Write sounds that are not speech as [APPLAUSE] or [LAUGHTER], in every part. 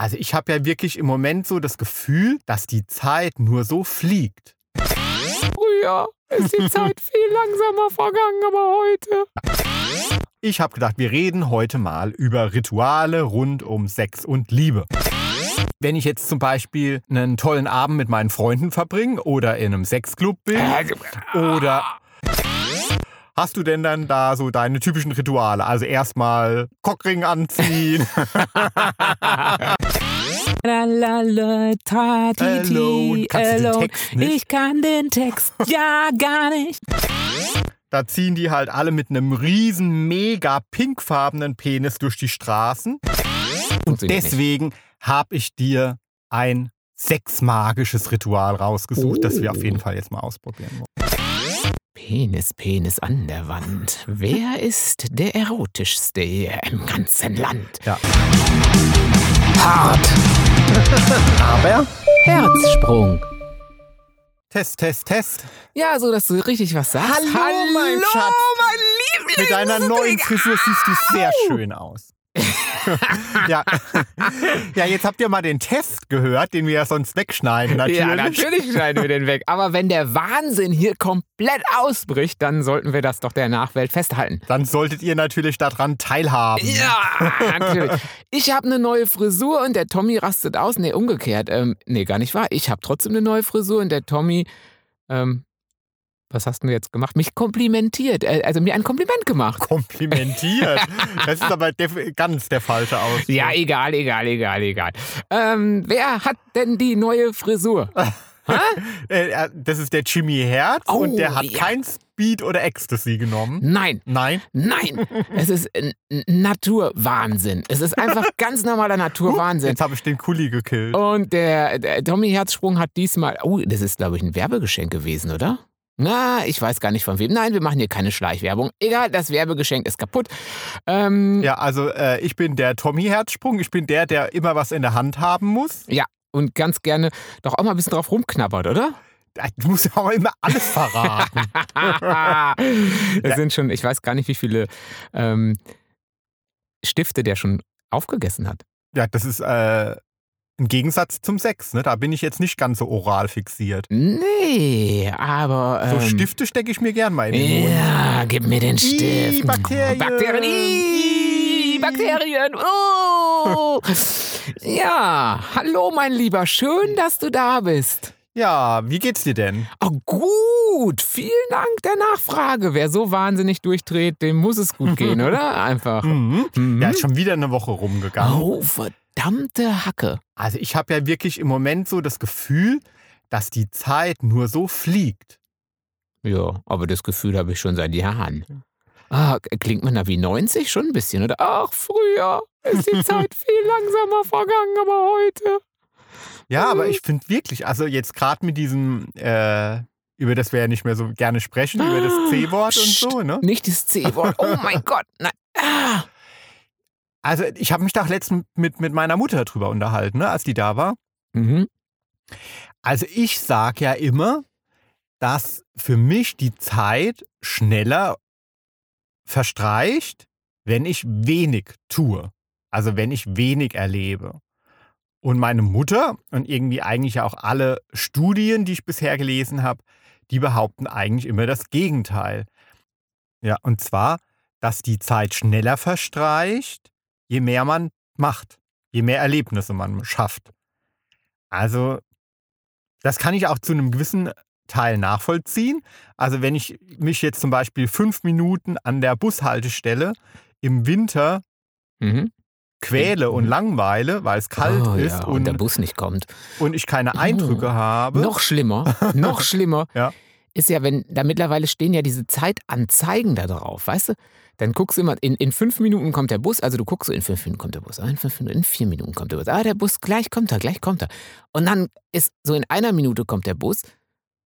Also ich habe ja wirklich im Moment so das Gefühl, dass die Zeit nur so fliegt. Früher ist die Zeit viel langsamer vergangen, aber heute. Ich habe gedacht, wir reden heute mal über Rituale rund um Sex und Liebe. Wenn ich jetzt zum Beispiel einen tollen Abend mit meinen Freunden verbringe oder in einem Sexclub bin oder Hast du denn dann da so deine typischen Rituale? Also erstmal Cockring anziehen. [LAUGHS] Hello. hello. Ich kann den Text [LAUGHS] ja gar nicht. Da ziehen die halt alle mit einem riesen, mega pinkfarbenen Penis durch die Straßen. Nicht. Deswegen habe ich dir ein sexmagisches Ritual rausgesucht, das wir auf jeden Fall jetzt mal ausprobieren wollen. Penis, Penis an der Wand. Wer ist der erotischste im ganzen Land? Ja. Hart. [LAUGHS] Aber Herzsprung. Test, Test, Test. Ja, so dass du richtig was sagst. Hallo, mein Schatz. mein Liebling. Mit deiner neuen Frisur siehst du sehr schön aus. Ja. ja, jetzt habt ihr mal den Test gehört, den wir ja sonst wegschneiden, natürlich. Ja, natürlich schneiden wir den weg. Aber wenn der Wahnsinn hier komplett ausbricht, dann sollten wir das doch der Nachwelt festhalten. Dann solltet ihr natürlich daran teilhaben. Ja, natürlich. Ich habe eine neue Frisur und der Tommy rastet aus. Nee, umgekehrt. Ähm, nee, gar nicht wahr. Ich habe trotzdem eine neue Frisur und der Tommy, ähm, was hast du jetzt gemacht? Mich komplimentiert. Äh, also mir ein Kompliment gemacht. Komplimentiert. [LAUGHS] Das ist aber ganz der falsche Ausdruck. Ja, egal, egal, egal, egal. Ähm, wer hat denn die neue Frisur? [LAUGHS] Äh, äh, Das ist der Jimmy Herz Oh, und der hat ja. kein Speed oder Ecstasy genommen. Nein, Nein. nein. [LAUGHS] Es ist ein ein Naturwahnsinn. Es ist einfach ganz normaler Naturwahnsinn. Jetzt habe ich den Kuli gekillt. Und der, der Tommy Herzsprung hat diesmal. Oh, das ist, glaube ich, ein Werbegeschenk gewesen, oder? Na, ich weiß gar nicht von wem. Nein, wir machen hier keine Schleichwerbung. Egal, das Werbegeschenk ist kaputt. Ähm, Ja, also äh, ich bin der Tommy Herzsprung. Ich bin der, der immer was in der Hand haben muss. ja, und ganz gerne doch auch mal ein bisschen drauf rumknabbert, oder? Du musst ja auch immer alles verraten. [LAUGHS] das sind schon, ich weiß gar nicht, wie viele ähm, Stifte der schon aufgegessen hat. ja, das ist äh, ein Gegensatz zum Sex. Ne? Da bin ich jetzt nicht ganz so oral fixiert. Nee, aber. So Ähm, Stifte stecke ich mir gern mal in den Mund. Ja, gib mir den Stift. Bakterien. Bakterien. Ih, Bakterien. Oh. [LAUGHS] Ja, hallo mein Lieber, schön, dass du da bist. Ja, wie geht's dir denn? Oh, gut, vielen Dank der Nachfrage. Wer so wahnsinnig durchdreht, dem muss es gut gehen, [LAUGHS] oder? Einfach. Mhm. Mhm. Ja, ist schon wieder eine Woche rumgegangen. Oh, verdammte Hacke. Also ich habe ja wirklich im Moment so das Gefühl, dass die Zeit nur so fliegt. Ja, aber das Gefühl habe ich schon seit Jahren. Ah, klingt man da wie 90 schon ein bisschen, oder? Ach, früher ist die [LAUGHS] Zeit viel langsamer vergangen, aber heute. Ja, aber ich finde wirklich, also jetzt gerade mit diesem, äh, über das wir ja nicht mehr so gerne sprechen, über das C-Wort und so, ne? Nicht das C-Wort. Oh mein [LAUGHS] Gott. Nein. Ah. Also ich habe mich da letztens mit, mit meiner Mutter drüber unterhalten, ne, als die da war. Mhm. Also ich sage ja immer, dass für mich die Zeit schneller verstreicht, wenn ich wenig tue. Also wenn ich wenig erlebe. Und meine Mutter und irgendwie eigentlich auch alle Studien, die ich bisher gelesen habe, die behaupten eigentlich immer das Gegenteil. Ja, und zwar, dass die Zeit schneller verstreicht, je mehr man macht, je mehr Erlebnisse man schafft. Also, das kann ich auch zu einem gewissen Teil nachvollziehen. Also, wenn ich mich jetzt zum Beispiel fünf Minuten an der Bushaltestelle im Winter Mhm. quäle und Mhm. langweile, weil es kalt oh, ist ja, und, und, der Bus nicht kommt. und ich keine Eindrücke habe. Noch schlimmer, noch [LAUGHS] schlimmer Ja. Ist ja, wenn da mittlerweile stehen ja diese Zeitanzeigen da drauf, weißt du? Dann guckst du immer, in, in fünf Minuten kommt der Bus, also du guckst so, in fünf Minuten kommt der Bus, in fünf Minuten, in vier Minuten kommt der Bus, ah, der Bus, gleich kommt er, gleich kommt er. Und dann ist so in einer Minute kommt der Bus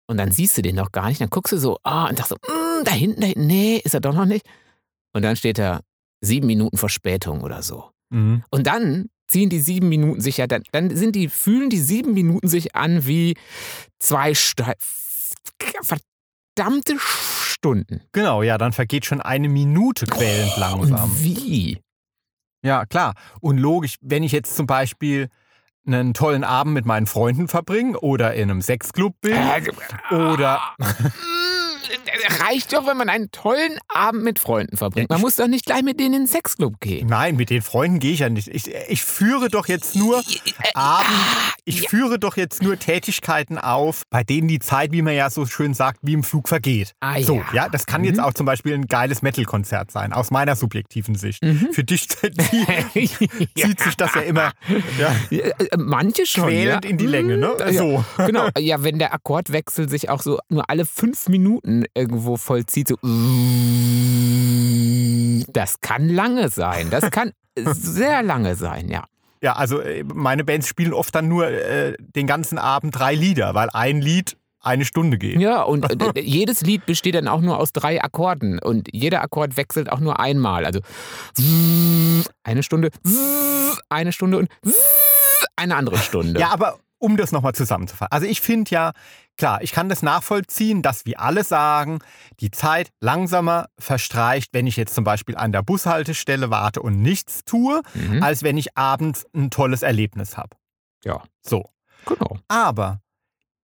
und dann siehst du den noch gar nicht, dann guckst du so, ah, und sagst so, mm, da hinten, da hinten, nee, ist er doch noch nicht. Und dann steht da sieben Minuten Verspätung oder so. Mhm. Und dann ziehen die sieben Minuten sich ja, dann, dann sind die, fühlen die sieben Minuten sich an wie zwei Stu verdammte Stunden. Genau, ja, dann vergeht schon eine Minute quälend langsam. Und wie? Ja, klar. Und logisch, wenn ich jetzt zum Beispiel einen tollen Abend mit meinen Freunden verbringe oder in einem Sexclub bin Äh, oder [LAUGHS] Reicht doch, wenn man einen tollen Abend mit Freunden verbringt. Man muss doch nicht gleich mit denen in den Sexclub gehen. Nein, mit den Freunden gehe ich ja nicht. Ich, ich führe doch jetzt nur Abend, ich führe doch jetzt nur Tätigkeiten auf, bei denen die Zeit, wie man ja so schön sagt, wie im Flug vergeht. Ah, so, ja. ja, das kann jetzt auch zum Beispiel ein geiles Metal-Konzert sein, aus meiner subjektiven Sicht. Für dich [LAUGHS] [LAUGHS] zieht, sich das ja immer ja, Ja, äh, Manche schon. quälend in die Länge, ne? Ja, So. Genau, ja, wenn der Akkordwechsel sich auch so nur alle fünf Minuten irgendwo vollzieht, so das kann lange sein. Das kann sehr lange sein, ja. Ja, also äh, meine Bands spielen oft dann nur äh, den ganzen Abend drei Lieder, weil ein Lied eine Stunde geht. Ja, und [LAUGHS] äh, jedes Lied besteht dann auch nur aus drei Akkorden und jeder Akkord wechselt auch nur einmal. Also eine Stunde, eine Stunde und eine andere Stunde. Ja, aber um das nochmal zusammenzufassen. Also ich finde ja, klar, ich kann das nachvollziehen, dass wir alle sagen, die Zeit langsamer verstreicht, wenn ich jetzt zum Beispiel an der Bushaltestelle warte und nichts tue, Mhm. als wenn ich abends ein tolles Erlebnis habe. Ja. So. Genau. Aber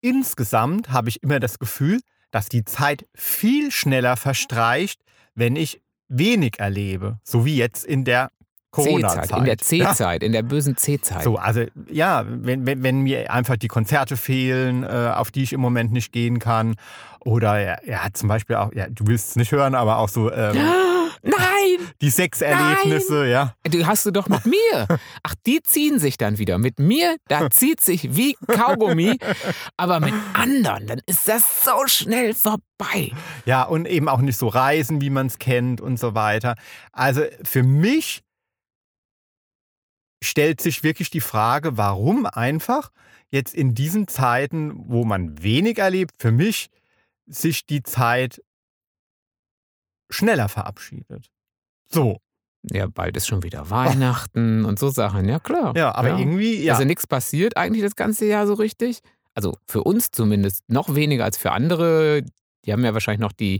insgesamt habe ich immer das Gefühl, dass die Zeit viel schneller verstreicht, wenn ich wenig erlebe. So wie jetzt in der Corona-Zeit. In der Ja. C-Zeit, in der bösen C-Zeit. So, also ja, wenn, wenn, wenn mir einfach die Konzerte fehlen, äh, auf die ich im Moment nicht gehen kann. Oder ja, ja zum Beispiel auch, ja, du willst es nicht hören, aber auch so ähm, [GASPS] Nein, [LAUGHS] die Sexerlebnisse, ja. du hast du doch mit mir. Ach, die ziehen sich dann wieder. Mit mir, da [LAUGHS] zieht sich wie Kaugummi. Aber mit anderen, dann ist das so schnell vorbei. Ja, und eben auch nicht so reisen, wie man es kennt und so weiter. Also für mich stellt sich wirklich die Frage, warum einfach jetzt in diesen Zeiten, wo man wenig erlebt, für mich sich die Zeit schneller verabschiedet. So, Ja, bald ist schon wieder Weihnachten [LAUGHS] und so Sachen. Ja, klar. ja, aber ja. irgendwie, ja. Also nichts passiert eigentlich das ganze Jahr so richtig. Also für uns zumindest noch weniger als für andere. Die haben ja wahrscheinlich noch die,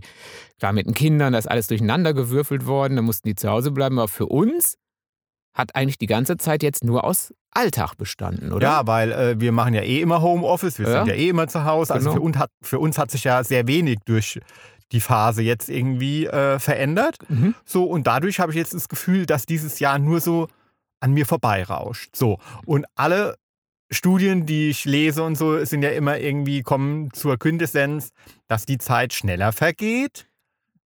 klar mit den Kindern, da ist alles durcheinander gewürfelt worden, da mussten die zu Hause bleiben. Aber für uns hat eigentlich die ganze Zeit jetzt nur aus Alltag bestanden, oder? Ja, weil äh, wir machen ja eh immer Homeoffice, wir Ja. sind ja eh immer zu Hause. Also Genau. für, uns hat, für uns hat sich ja sehr wenig durch die Phase jetzt irgendwie äh, verändert. Mhm. So, und dadurch habe ich jetzt das Gefühl, dass dieses Jahr nur so an mir vorbeirauscht. So, und alle Studien, die ich lese und so, sind ja immer irgendwie, kommen zur Quintessenz, dass die Zeit schneller vergeht,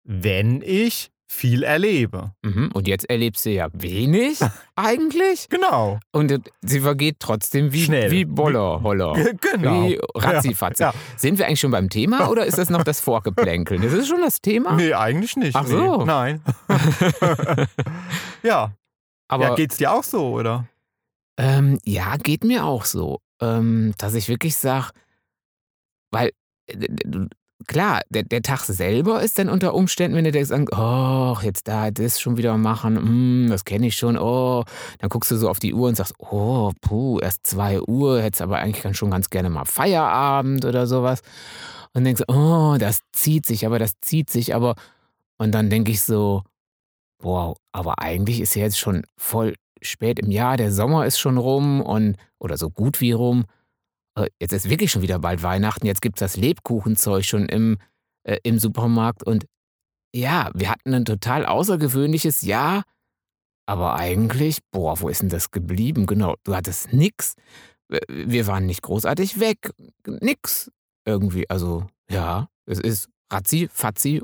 wenn ich viel erlebe. Mhm. Und jetzt erlebst du ja wenig [LAUGHS] eigentlich. Genau. Und sie vergeht trotzdem wie, Schnell. wie Boller, Holler. [LAUGHS] Genau. Wie Ratzifatzi. Ja. Sind wir eigentlich schon beim Thema [LAUGHS] oder ist das noch das Vorgeplänkel? Das ist schon das Thema. Nee, eigentlich nicht. Ach so. Nee. Nein. ja. Aber ja, geht's dir auch so, oder? Ähm, ja, geht mir auch so. Ähm, dass ich wirklich sage, weil, äh, klar, der, der Tag selber ist dann unter Umständen, wenn du denkst, oh, jetzt da das schon wieder machen, hm, das kenne ich schon, oh, dann guckst du so auf die Uhr und sagst, oh, puh, erst 2 Uhr, hättest aber eigentlich schon ganz gerne mal Feierabend oder sowas. Und denkst, oh, das zieht sich, aber das zieht sich, aber. Und dann denke ich so, wow, aber eigentlich ist ja jetzt schon voll spät im Jahr, der Sommer ist schon rum und oder so gut wie rum. Äh, Jetzt ist wirklich schon wieder bald Weihnachten, jetzt gibt es das Lebkuchenzeug schon im, äh, im Supermarkt und ja, wir hatten ein total außergewöhnliches Jahr, aber eigentlich, boah, wo ist denn das geblieben? Genau, du hattest nix. Wir- Wir waren nicht großartig weg, nix irgendwie. Also ja, es ist ratzi, fatzi,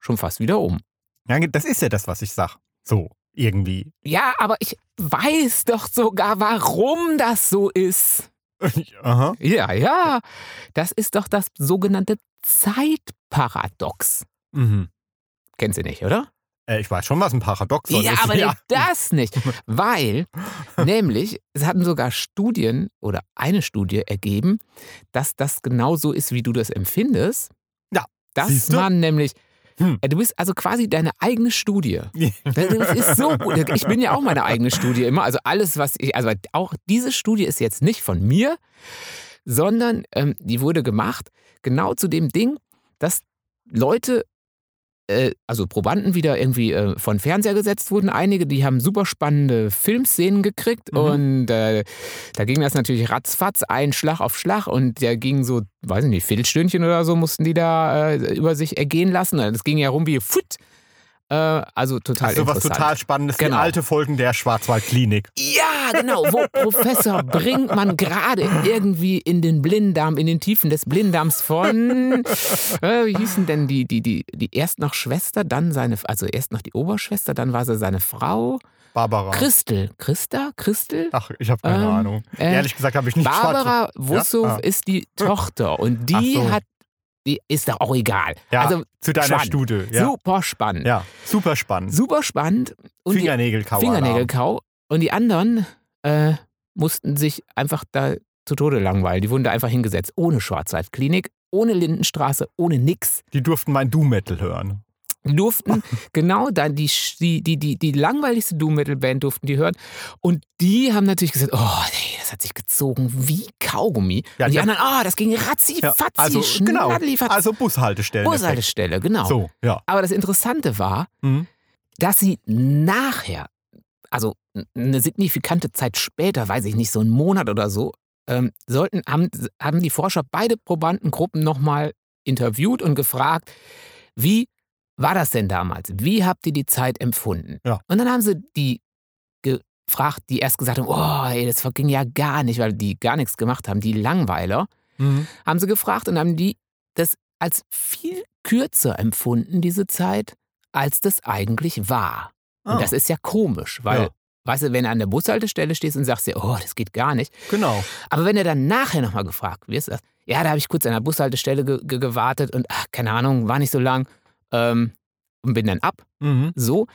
schon fast wieder um. Ja, das ist ja das, was ich sag. So, irgendwie. Ja, aber ich weiß doch sogar, warum das so ist. Aha. Ja, ja. Das ist doch das sogenannte Zeitparadox. Mhm. Kennst du nicht, oder? Äh, ich weiß schon, was ein Paradoxon ja, ist. [LAUGHS] aber nicht das nicht. Weil, [LAUGHS] nämlich, es hatten sogar Studien oder eine Studie ergeben, dass das genauso ist, wie du das empfindest. Ja, Dass man nämlich. Hm. Du bist also quasi deine eigene Studie. [LAUGHS] Das ist so gut. Ich bin ja auch meine eigene Studie immer. Also alles, was ich, also auch diese Studie ist jetzt nicht von mir, sondern ähm, die wurde gemacht genau zu dem Ding, dass Leute äh, also Probanden wieder irgendwie äh, von Fernseher gesetzt wurden. Einige, die haben super spannende Filmszenen gekriegt Mhm. und äh, da ging das natürlich ratzfatz, ein Schlag auf Schlag und der ging so, weiß ich nicht, Viertelstündchen oder so mussten die da äh, über sich ergehen lassen. Das ging ja rum wie Futt. Äh, also total Also was total Spannendes, Genau. die alte Folgen der Schwarzwaldklinik. Ja, genau. Wo [LAUGHS] Professor Brinkmann gerade irgendwie in den Blinddarm, in den Tiefen des Blinddarms von, äh, wie hießen denn die, die, die, die erst noch Schwester, dann seine, also erst noch die Oberschwester, dann war sie seine Frau. Barbara. Christel. Christa? Christel? Ach, ich habe keine Ähm, Ahnung. äh, Ehrlich gesagt habe ich nicht Barbara Wussow Ja? Ah. ist die Tochter und die so. hat, ist doch auch egal. Ja, also zu deiner spannend. Studie. Ja. super spannend. ja, super spannend. Super spannend. Und die- Fingernägelkauer. Fingernägelkau. Und die anderen äh, mussten sich einfach da zu Tode langweilen. Die wurden da einfach hingesetzt. Ohne Schwarzwaldklinik, ohne Lindenstraße, ohne nix. Die durften mein Doom-Metal hören. Durften [LAUGHS] genau dann die, die, die, die, die langweiligste Doom-Metal-Band durften die hören. Und die haben natürlich gesagt, oh nee, das hat sich gezogen wie Kaugummi. Ja, und die ja. anderen, ah, das ging ratzi, Ja, fatzi, also, genau. Also Bushaltestellen. Bushaltestelle, genau. So, ja. Aber das Interessante war, Mhm. dass sie nachher, also eine signifikante Zeit später, weiß ich nicht, so einen Monat oder so, ähm, sollten, haben, haben die Forscher beide Probandengruppen nochmal interviewt und gefragt, wie war das denn damals? Wie habt ihr die Zeit empfunden? Ja. Und dann haben sie die gefragt, die erst gesagt haben, oh, ey, das ging ja gar nicht, weil die gar nichts gemacht haben, die Langweiler, Mhm. haben sie gefragt und haben die das als viel kürzer empfunden, diese Zeit, als das eigentlich war. Ah, Und das ist ja komisch, weil, Ja. weißt du, wenn du an der Bushaltestelle stehst und sagst dir, oh, das geht gar nicht. genau. Aber wenn du dann nachher nochmal gefragt wirst, ja, da habe ich kurz an der Bushaltestelle ge ge gewartet und, ach, keine Ahnung, war nicht so lang ähm, und bin dann ab. Mhm. So.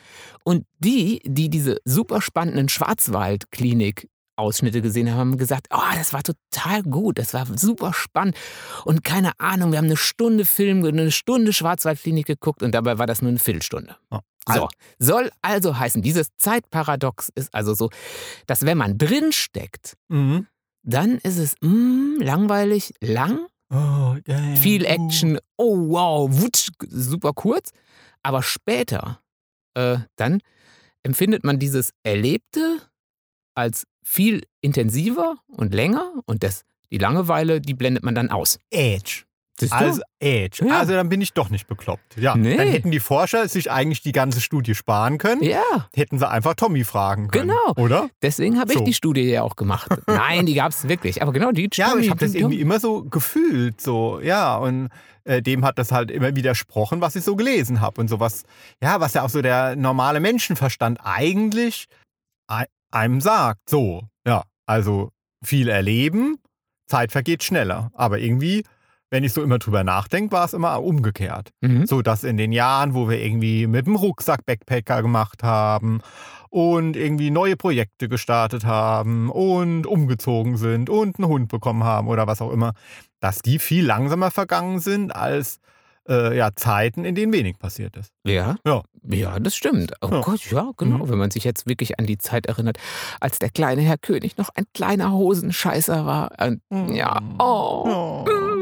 Und die, die diese super spannenden Schwarzwaldklinik-Ausschnitte gesehen haben, haben gesagt, oh, das war total gut, das war super spannend. Und keine Ahnung, wir haben eine Stunde Film, eine Stunde Schwarzwaldklinik geguckt und dabei war das nur eine Viertelstunde. Ja. So, soll also heißen, dieses Zeitparadox ist also so, dass wenn man drinsteckt, Mhm. dann ist es mm, langweilig, lang, Oh, yeah. viel Action, oh wow, wutsch, super kurz. Aber später, äh, dann empfindet man dieses Erlebte als viel intensiver und länger und das, die Langeweile, die blendet man dann aus. Age. Siehst du? Also Age. Ja. Also dann bin ich doch nicht bekloppt. Ja. Nee. Dann hätten die Forscher sich eigentlich die ganze Studie sparen können. ja, Hätten sie einfach Tommy fragen können. Genau. Oder? deswegen habe ich So. die Studie ja auch gemacht. [LAUGHS] Nein, die gab es wirklich. Aber genau die Ja, aber ich habe das irgendwie immer so gefühlt, so, ja, und äh, dem hat das halt immer widersprochen, was ich so gelesen habe und sowas, ja, was ja auch so der normale Menschenverstand eigentlich ei- einem sagt, so, ja, also viel erleben, Zeit vergeht schneller, aber irgendwie, wenn ich so immer drüber nachdenke, war es immer umgekehrt. Mhm. So dass in den Jahren, wo wir irgendwie mit dem Rucksack Backpacker gemacht haben und irgendwie neue Projekte gestartet haben und umgezogen sind und einen Hund bekommen haben oder was auch immer, dass die viel langsamer vergangen sind als äh, ja, Zeiten, in denen wenig passiert ist. Ja. Ja. Ja, das stimmt. Oh Ja. Gott, ja, genau. Mhm. Wenn man sich jetzt wirklich an die Zeit erinnert, als der kleine Herr König noch ein kleiner Hosenscheißer war. Und, ja, oh. mm,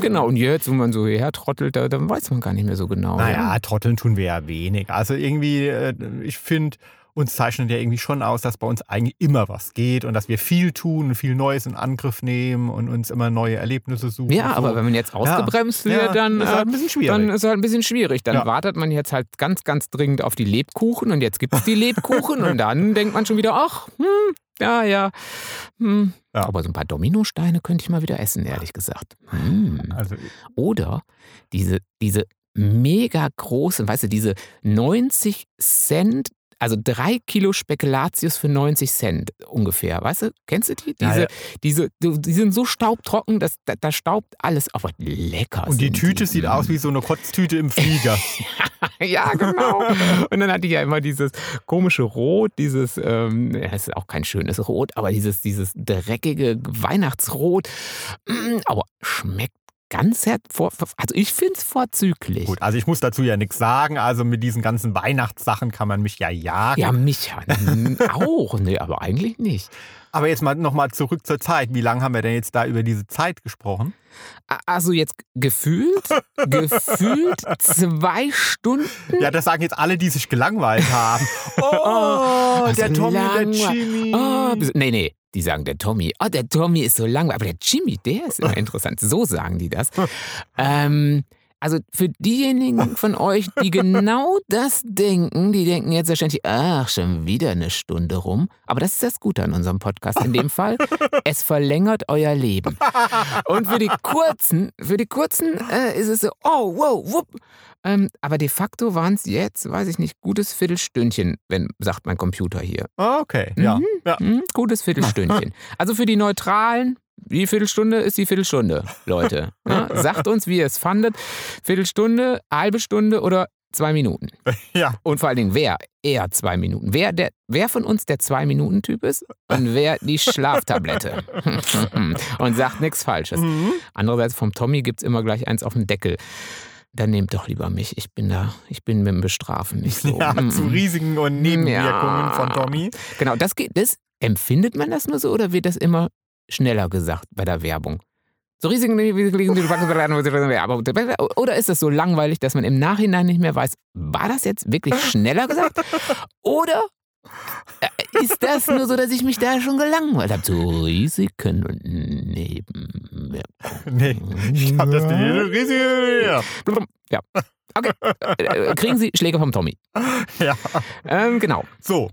Genau, und jetzt, wenn man so hertrottelt, da, dann weiß man gar nicht mehr so genau. Naja, trotteln tun wir ja wenig. Also irgendwie, äh, ich finde, uns zeichnet ja irgendwie schon aus, dass bei uns eigentlich immer was geht und dass wir viel tun und viel Neues in Angriff nehmen und uns immer neue Erlebnisse suchen. Ja, so. aber wenn man jetzt ausgebremst wird, Ja, dann, ist halt äh, ein bisschen schwierig. dann ist halt ein bisschen schwierig. Dann Ja. wartet man jetzt halt ganz, ganz dringend auf die Lebkuchen und jetzt gibt es die Lebkuchen [LAUGHS] und dann denkt man schon wieder, ach, hm, ja, ja. Hm. Ja. Aber so ein paar Dominosteine könnte ich mal wieder essen, ehrlich gesagt. Hm. also, Oder diese, diese mega großen, weißt du, diese 90 Cent, also drei Kilo Spekulatius für 90 Cent ungefähr, weißt du? Kennst du die? Ja, Diese, ja. diese, die sind so staubtrocken, dass da, da staubt alles, aber lecker. und die Tüte die. sieht aus wie so eine Kotztüte im Flieger. [LAUGHS] ja, genau. Und dann hatte ich ja immer dieses komische Rot, dieses, ähm, ja, es ist auch kein schönes Rot, aber dieses, dieses dreckige Weihnachtsrot. Mm, Aber schmeckt ganz hervor. Also ich finde es vorzüglich. Gut, also ich muss dazu ja nichts sagen. Also mit diesen ganzen Weihnachtssachen kann man mich ja jagen. Ja, mich ja auch. Nee, aber eigentlich nicht. Aber jetzt mal nochmal zurück zur Zeit. Wie lange haben wir denn jetzt da über diese Zeit gesprochen? Also jetzt gefühlt, [LAUGHS] gefühlt zwei Stunden. Ja, das sagen jetzt alle, die sich gelangweilt haben. [LAUGHS] Oh, Also der Tommy, der Jimmy. Oh, nee, nee. Die sagen der Tommy. Oh, der Tommy ist so langweilig. Aber der Jimmy, der ist immer [LAUGHS] interessant. So sagen die das. Ähm, also für diejenigen [LAUGHS] von euch, die genau das denken, die denken jetzt wahrscheinlich, ach, schon wieder eine Stunde rum. Aber das ist das Gute an unserem Podcast in dem Fall. [LAUGHS] Es verlängert euer Leben. Und für die kurzen, für die kurzen äh, ist es so, oh, wow, wupp. Ähm, aber de facto waren es jetzt, weiß ich nicht, gutes Viertelstündchen, wenn, sagt mein Computer hier. Ah, Okay, ja. Mhm. ja. Hm, gutes Viertelstündchen. [LAUGHS] Also für die Neutralen, die Viertelstunde ist die Viertelstunde, Leute. Ne? Sagt uns, wie ihr es fandet. Viertelstunde, halbe Stunde oder zwei Minuten. [LAUGHS] Ja. Und vor allen Dingen, wer eher zwei Minuten? Wer, der, wer von uns der Zwei-Minuten-Typ ist und wer die Schlaftablette? [LAUGHS] und sagt nichts Falsches. Mhm. Andererseits vom Tommy gibt es immer gleich eins auf den Deckel. Dann nehmt doch lieber mich. Ich bin da, ich bin mit dem Bestrafen nicht so. Ja, Mm, zu. Risiken und Nebenwirkungen Ja. von Tommy. Genau, das geht. Das, empfindet man das nur so oder wird das immer schneller gesagt bei der Werbung? So Risiken, oder ist das so langweilig, dass man im Nachhinein nicht mehr weiß, war das jetzt wirklich schneller gesagt? Oder äh, ist das nur so, dass ich mich da schon gelangweilt habe? So Risiken und Nebenwirkungen. Nee, ich hab das nicht. Risiken. Ja. Okay. Äh, Kriegen Sie Schläge vom Tommy. [LAUGHS] Ja. Ähm, genau. So,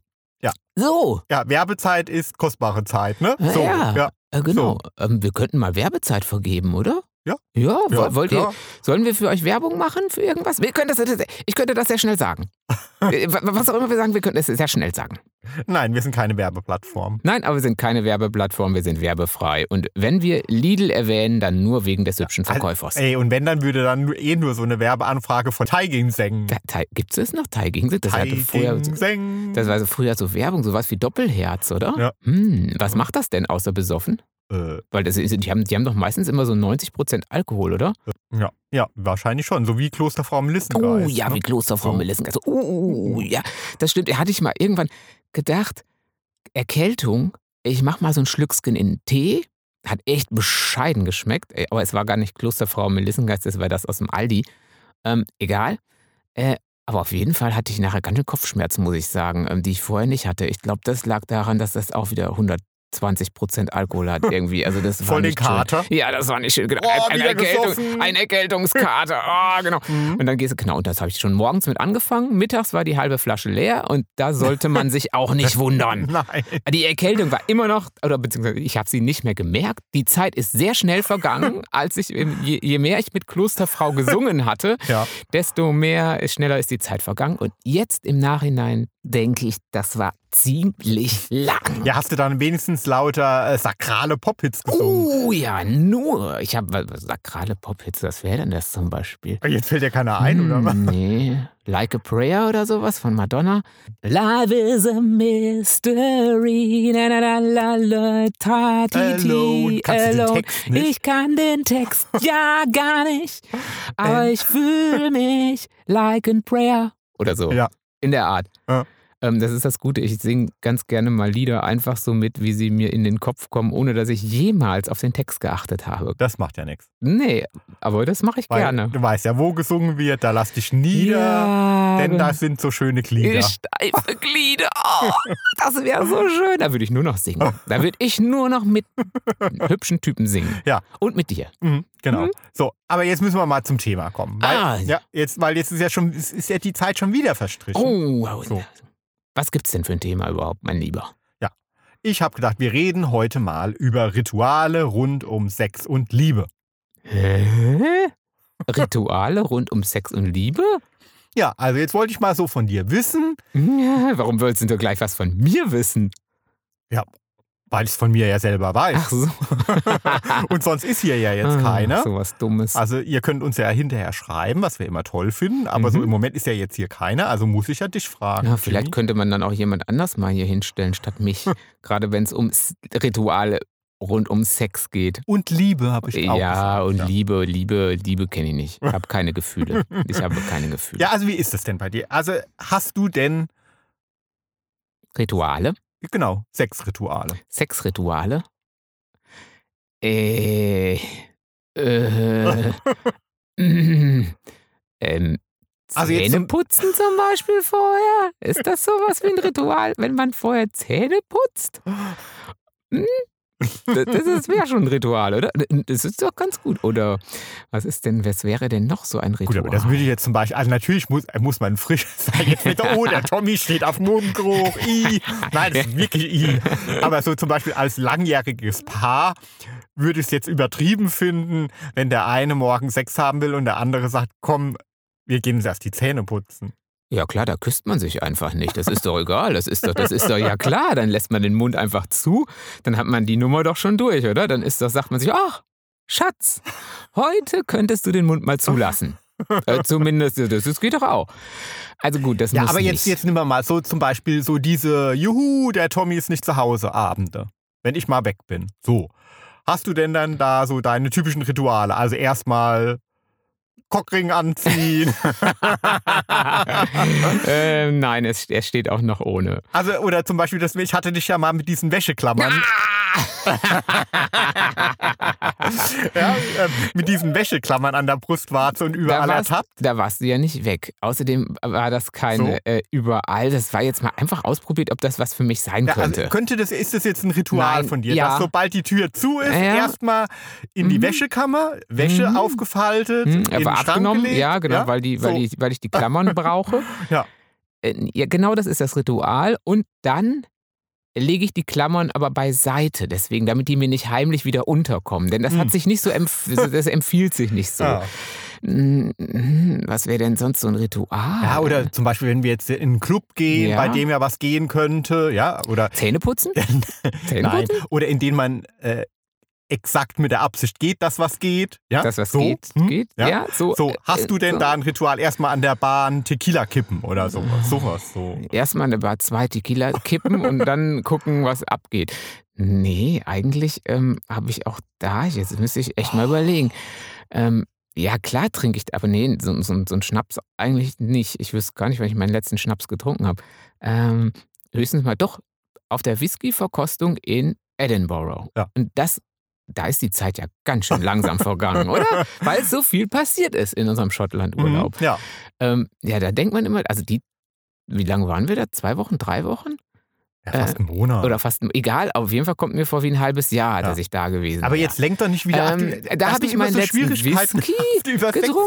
So, ja, Werbezeit ist kostbare Zeit, ne? So, Ja. ja. Äh, genau. Ähm, wir könnten mal Werbezeit vergeben, oder? Ja. Ja, Ja, wollt ihr, klar. sollen wir für euch Werbung machen für irgendwas? Wir können das, ich könnte das sehr schnell sagen. [LAUGHS] Äh, wa- Was auch immer wir sagen, wir könnten es sehr schnell sagen. Nein, wir sind keine Werbeplattform. Nein, aber wir sind keine Werbeplattform, wir sind werbefrei. Und wenn wir Lidl erwähnen, dann nur wegen des hübschen Verkäufers. Ey, und wenn, dann würde dann eh nur so eine Werbeanfrage von Taiging sengen. Gibt es noch? Taiging? Das, hatte früher, seng. das war so früher so Werbung, sowas wie Doppelherz, oder? Ja. Hm, was macht das denn außer besoffen? Äh, Weil das ist, die, haben, die haben doch meistens immer so 90% Alkohol, oder? ja, ja, wahrscheinlich schon. So wie Klosterfrau Melissengeist. Oh ja, ne? wie Klosterfrau So. Melissengeist. Also, oh ja, das stimmt. Hatte ich mal irgendwann gedacht, Erkältung, ich mach mal so ein Schlückchen in Tee. Hat echt bescheiden geschmeckt. Aber es war gar nicht Klosterfrau Melissengeist, das war das aus dem Aldi. Ähm, egal. Äh, aber auf jeden Fall hatte ich nachher ganz schön Kopfschmerzen, muss ich sagen, ähm, die ich vorher nicht hatte. Ich glaube, das lag daran, dass das auch wieder 120 Prozent Alkohol hat [LAUGHS] irgendwie. Also das war Voll den nicht schön. Kater. Ja, das war nicht schön. Genau. Oh, eine, wieder Erkältung, eine Erkältungskater. Oh, genau. Mhm. Und dann gehst du, genau, und das habe ich schon morgens mit angefangen. Mittags war die halbe Flasche leer und da sollte man sich auch nicht [LAUGHS] wundern. Nein. Die Erkältung war immer noch, oder beziehungsweise ich habe sie nicht mehr gemerkt. Die Zeit ist sehr schnell vergangen, [LAUGHS] als ich, je, je mehr ich mit Klosterfrau gesungen hatte, Ja. desto mehr, schneller ist die Zeit vergangen. Und jetzt im Nachhinein denke ich, das war ziemlich lang. Ja, hast du dann wenigstens lauter äh, sakrale Pop-Hits gesungen? Oh ja, nur. Ich habe sakrale Pop-Hits, was wäre denn das zum Beispiel? Jetzt fällt dir keiner ein, oder was? Hm, Nee. Like a Prayer oder sowas von Madonna. Life is a mystery. Na, na, na, la, la, ta, ti, Alone. ti, Kannst du den alone. Text nicht? Ich kann den Text [LAUGHS] ja gar nicht. Aber Ähm. ich fühle mich like a prayer. Oder so. Ja. In der Art. Ja. Ähm, das ist das Gute. Ich singe ganz gerne mal Lieder einfach so mit, wie sie mir in den Kopf kommen, ohne dass ich jemals auf den Text geachtet habe. Das macht ja nichts. Nee, aber das mache ich Weil gerne. Du weißt ja, wo gesungen wird, da lass dich nieder, Ja, denn genau. das sind so schöne Glieder. Steife Glieder. Oh, [LAUGHS] das wäre so schön. Da würde ich nur noch singen. Da würde ich nur noch mit hübschen Typen singen. Ja. Und mit dir. Mhm, genau. Mhm. So, aber jetzt müssen wir mal zum Thema kommen. Weil, Ah. ja, jetzt, weil jetzt ist ja schon, ist ja die Zeit schon wieder verstrichen. Oh, wow. So. Was gibt's denn für ein Thema überhaupt, mein Lieber? Ich habe gedacht, wir reden heute mal über Rituale rund um Sex und Liebe. Hä? Rituale rund um Sex und Liebe? Ja, also jetzt wollte ich mal so von dir wissen, Ja, [LAUGHS] warum wolltest du gleich was von mir wissen? Weil ich es von mir ja selber weiß. Ach so. [LAUGHS] Und sonst ist hier ja jetzt keiner. Ah, So was Dummes. Also ihr könnt uns ja hinterher schreiben, was wir immer toll finden, aber so Mhm. im Moment ist ja jetzt hier keiner, also muss ich ja dich fragen. Ja, vielleicht Jimmy. könnte man dann auch jemand anders mal hier hinstellen statt mich. [LAUGHS] Gerade wenn es um Rituale rund um Sex geht. Und Liebe habe ich auch Ja, gesagt, und ja. Liebe, Liebe, Liebe kenne ich nicht. Ich habe keine Gefühle. [LAUGHS] Ich habe keine Gefühle. Ja, also wie ist das denn bei dir? Also hast du denn, Rituale, genau, Sexrituale? Sexrituale. Äh, [LAUGHS] äh, ähm, Also Zähne zum- putzen zum Beispiel vorher? Ist das sowas wie ein Ritual, wenn man vorher Zähne putzt? [LAUGHS] Hm? Das, das wäre schon ein Ritual, oder? Das ist doch ganz gut. Oder was ist denn, was wäre denn noch so ein Ritual? Gut, aber das würde ich jetzt zum Beispiel, also natürlich muss, muss man frisch [LAUGHS] sein. Jetzt mit, oh, der Tommy steht auf Mundgeruch, i. Nein, das ist wirklich i. Aber so zum Beispiel als langjähriges Paar würde ich es jetzt übertrieben finden, wenn der eine morgen Sex haben will und der andere sagt, komm, wir gehen uns erst die Zähne putzen. Ja klar, da küsst man sich einfach nicht. Das ist doch egal. Das ist doch, das ist doch ja klar. Dann lässt man den Mund einfach zu. Dann hat man die Nummer doch schon durch, oder? Dann ist doch, sagt man sich, ach, Schatz, heute könntest du den Mund mal zulassen. Äh, zumindest, das, das geht doch auch. Also gut, das Ja, muss aber nicht. jetzt, jetzt nehmen wir mal so zum Beispiel so diese Juhu, der Tommy ist nicht zu Hause Abende, wenn ich mal weg bin. So. Hast du denn dann da so deine typischen Rituale? Also erstmal Cockring anziehen. [LAUGHS] ähm, nein, es, er steht auch noch ohne. Also, oder zum Beispiel, das, ich hatte dich ja mal mit diesen Wäscheklammern. Ja, äh, mit diesen Wäscheklammern an der Brustwarze und überall warst, ertappt. da warst du ja nicht weg. Außerdem war das keine So. äh, überall. Das war jetzt mal einfach ausprobiert, ob das was für mich sein Ja, also könnte. könnte das, ist das jetzt ein Ritual Nein, von dir, ja. dass sobald die Tür zu ist, Ja. erstmal in die Mhm. Wäschekammer, Wäsche Mhm. aufgefaltet, Hm, in war abgenommen, gelegt, ja, genau, weil, die, weil, so. die, weil ich die Klammern [LAUGHS] brauche. Ja. Äh, ja, genau das ist das Ritual. Und dann lege ich die Klammern aber beiseite, deswegen, damit die mir nicht heimlich wieder unterkommen. Denn das Hm. hat sich nicht so, empf das empfiehlt sich nicht so. Ja. Hm, Was wäre denn sonst so ein Ritual? ja, oder zum Beispiel, wenn wir jetzt in einen Club gehen, Ja. bei dem ja was gehen könnte, ja, oder Zähne putzen? [LAUGHS] Nein, oder in denen man äh, exakt mit der Absicht geht, dass was geht. Ja? Das, was so, geht, hm? geht. Ja. Ja, so. So, äh, hast du denn so. da ein Ritual? Erstmal an der Bahn Tequila kippen oder sowas. Sowas so. Erstmal eine Bar zwei Tequila kippen und dann [LAUGHS] gucken, was abgeht. Nee, eigentlich ähm, habe ich auch da, jetzt müsste ich echt mal überlegen. Ähm, ja, klar trinke ich, aber nee, so, so, so ein Schnaps eigentlich nicht. Ich wüsste gar nicht, wann ich meinen letzten Schnaps getrunken habe. Ähm, höchstens mal doch auf der Whisky-Verkostung in Edinburgh. Ja. Und das, da ist die Zeit ja ganz schön langsam [LAUGHS] vergangen, oder? Weil so viel passiert ist in unserem Schottland-Urlaub. Mhm, Ja. Ähm, ja, da denkt man immer, also die, wie lange waren wir da? Zwei Wochen, drei Wochen? Ja, fast einen Monat. Oder fast, egal, auf jeden Fall kommt mir vor wie ein halbes Jahr, Ja. dass ich da gewesen Aber wäre. jetzt lenkt doch nicht wieder ab. Ähm, Die- da habe ich immer meinen so letzten Whisky [LAUGHS] getrunken.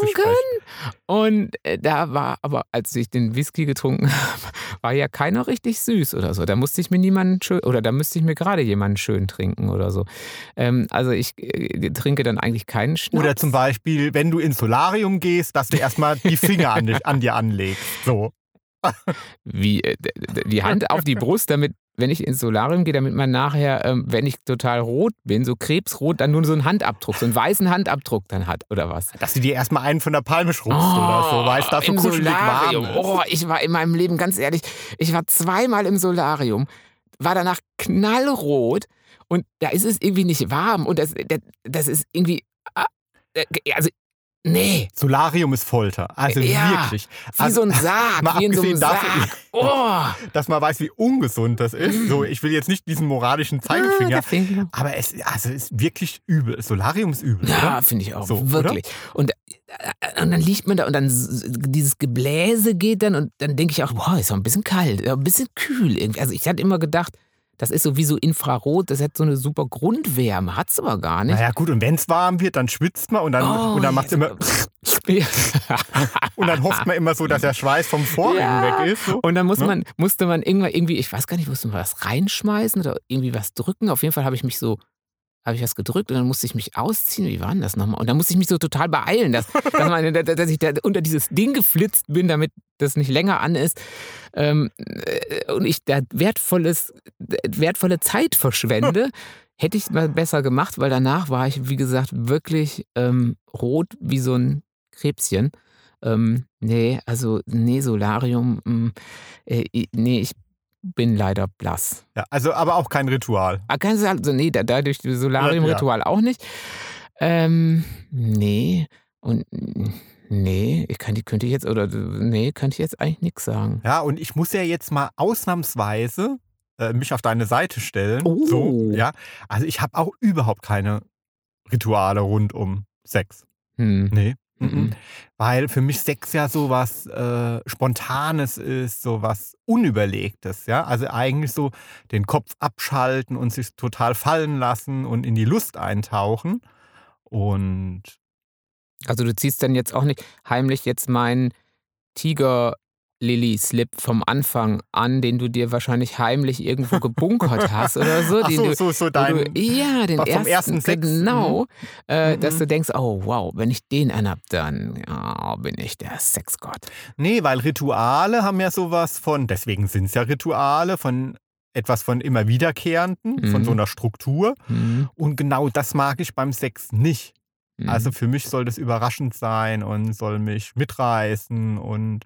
Und äh, da war aber, als ich den Whisky getrunken [LAUGHS] habe, war ja keiner richtig süß oder so. Da musste ich mir niemanden schön, oder da müsste ich mir gerade jemanden schön trinken oder so. Ähm, also ich äh, trinke dann eigentlich keinen Schnaps. Oder zum Beispiel, wenn du ins Solarium gehst, dass du erstmal die Finger an, dich, [LAUGHS] an dir anlegst. So. Wie äh, die Hand auf die Brust, damit, wenn ich ins Solarium gehe, damit man nachher, ähm, wenn ich total rot bin, so krebsrot, dann nur so einen Handabdruck, so einen weißen Handabdruck dann hat oder was. Dass du dir erstmal einen von der Palme schrubbst oder so, weil es da so Oh, im kuschelig warm Solarium. ist. Oh, ich war in meinem Leben, ganz ehrlich, ich war zweimal im Solarium, war danach knallrot und da ist es irgendwie nicht warm und das, das, das ist irgendwie, ah, äh, also, nee, Solarium ist Folter. Also Ja, wirklich. wie Also, so ein [LAUGHS] Sarg, mal wie in so einem abgesehen davon- Sarg. [LAUGHS] Oh, dass man weiß, wie ungesund das ist. So, ich will jetzt nicht diesen moralischen Zeigefinger. Ah. Aber es also ist wirklich übel. Solarium ist übel, Ja, finde ich auch. So, wirklich. Und, äh, und dann liegt man da und dann dieses Gebläse geht dann und dann denke ich auch, boah, ist auch ein bisschen kalt, ein bisschen kühl irgendwie. Also ich hatte immer gedacht, das ist sowieso Infrarot, das hat so eine super Grundwärme, hat es aber gar nicht. Naja, gut, und wenn es warm wird, dann schwitzt man und dann, Oh, und dann macht's ja, immer [LAUGHS] [LAUGHS] und dann hofft man immer so, dass der Schweiß vom Vorhang Ja. weg ist. So. Und dann muss Ne? man, musste man irgendwann irgendwie, ich weiß gar nicht, musste man was reinschmeißen oder irgendwie was drücken. Auf jeden Fall habe ich mich so, habe ich was gedrückt und dann musste ich mich ausziehen. Wie war denn das nochmal? Und dann musste ich mich so total beeilen, dass, dass, meine, [LAUGHS] dass ich da unter dieses Ding geflitzt bin, damit das nicht länger an ist. Ähm, äh, und ich da wertvolles, wertvolle Zeit verschwende. [LAUGHS] Hätte ich mal besser gemacht, weil danach war ich, wie gesagt, wirklich ähm, rot wie so ein Krebschen. Ähm, nee, also, nee, Solarium, mm, äh, nee, ich bin leider blass. Ja, also aber auch kein Ritual. Ah, kannst du also, nee, da, dadurch Solarium-Ritual auch nicht. Ähm, nee. Und nee, ich kann die könnte ich jetzt oder nee, könnte ich jetzt eigentlich nichts sagen. Ja, und ich muss ja jetzt mal ausnahmsweise äh, mich auf deine Seite stellen. Oh. So, ja. Also ich habe auch überhaupt keine Rituale rund um Sex. Hm. Nee. Mhm. Mhm. Weil für mich Sex ja so was äh, Spontanes ist, so was Unüberlegtes, ja. Also eigentlich so den Kopf abschalten und sich total fallen lassen und in die Lust eintauchen. Und Also du ziehst dann jetzt auch nicht heimlich jetzt meinen Tiger Lily Slip vom Anfang an, den du dir wahrscheinlich heimlich irgendwo gebunkert hast oder so. Ach den so, du, so, so dein. du, ja, den vom ersten, ersten Sex. genau, äh, Mhm. dass du denkst, oh wow, wenn ich den anhab, dann ja, bin ich der Sexgott. Nee, weil Rituale haben ja sowas von, deswegen sind es ja Rituale, von etwas von immer wiederkehrenden, von Mhm. so einer Struktur. Mhm. Und genau das mag ich beim Sex nicht. Mhm. Also für mich soll das überraschend sein und soll mich mitreißen und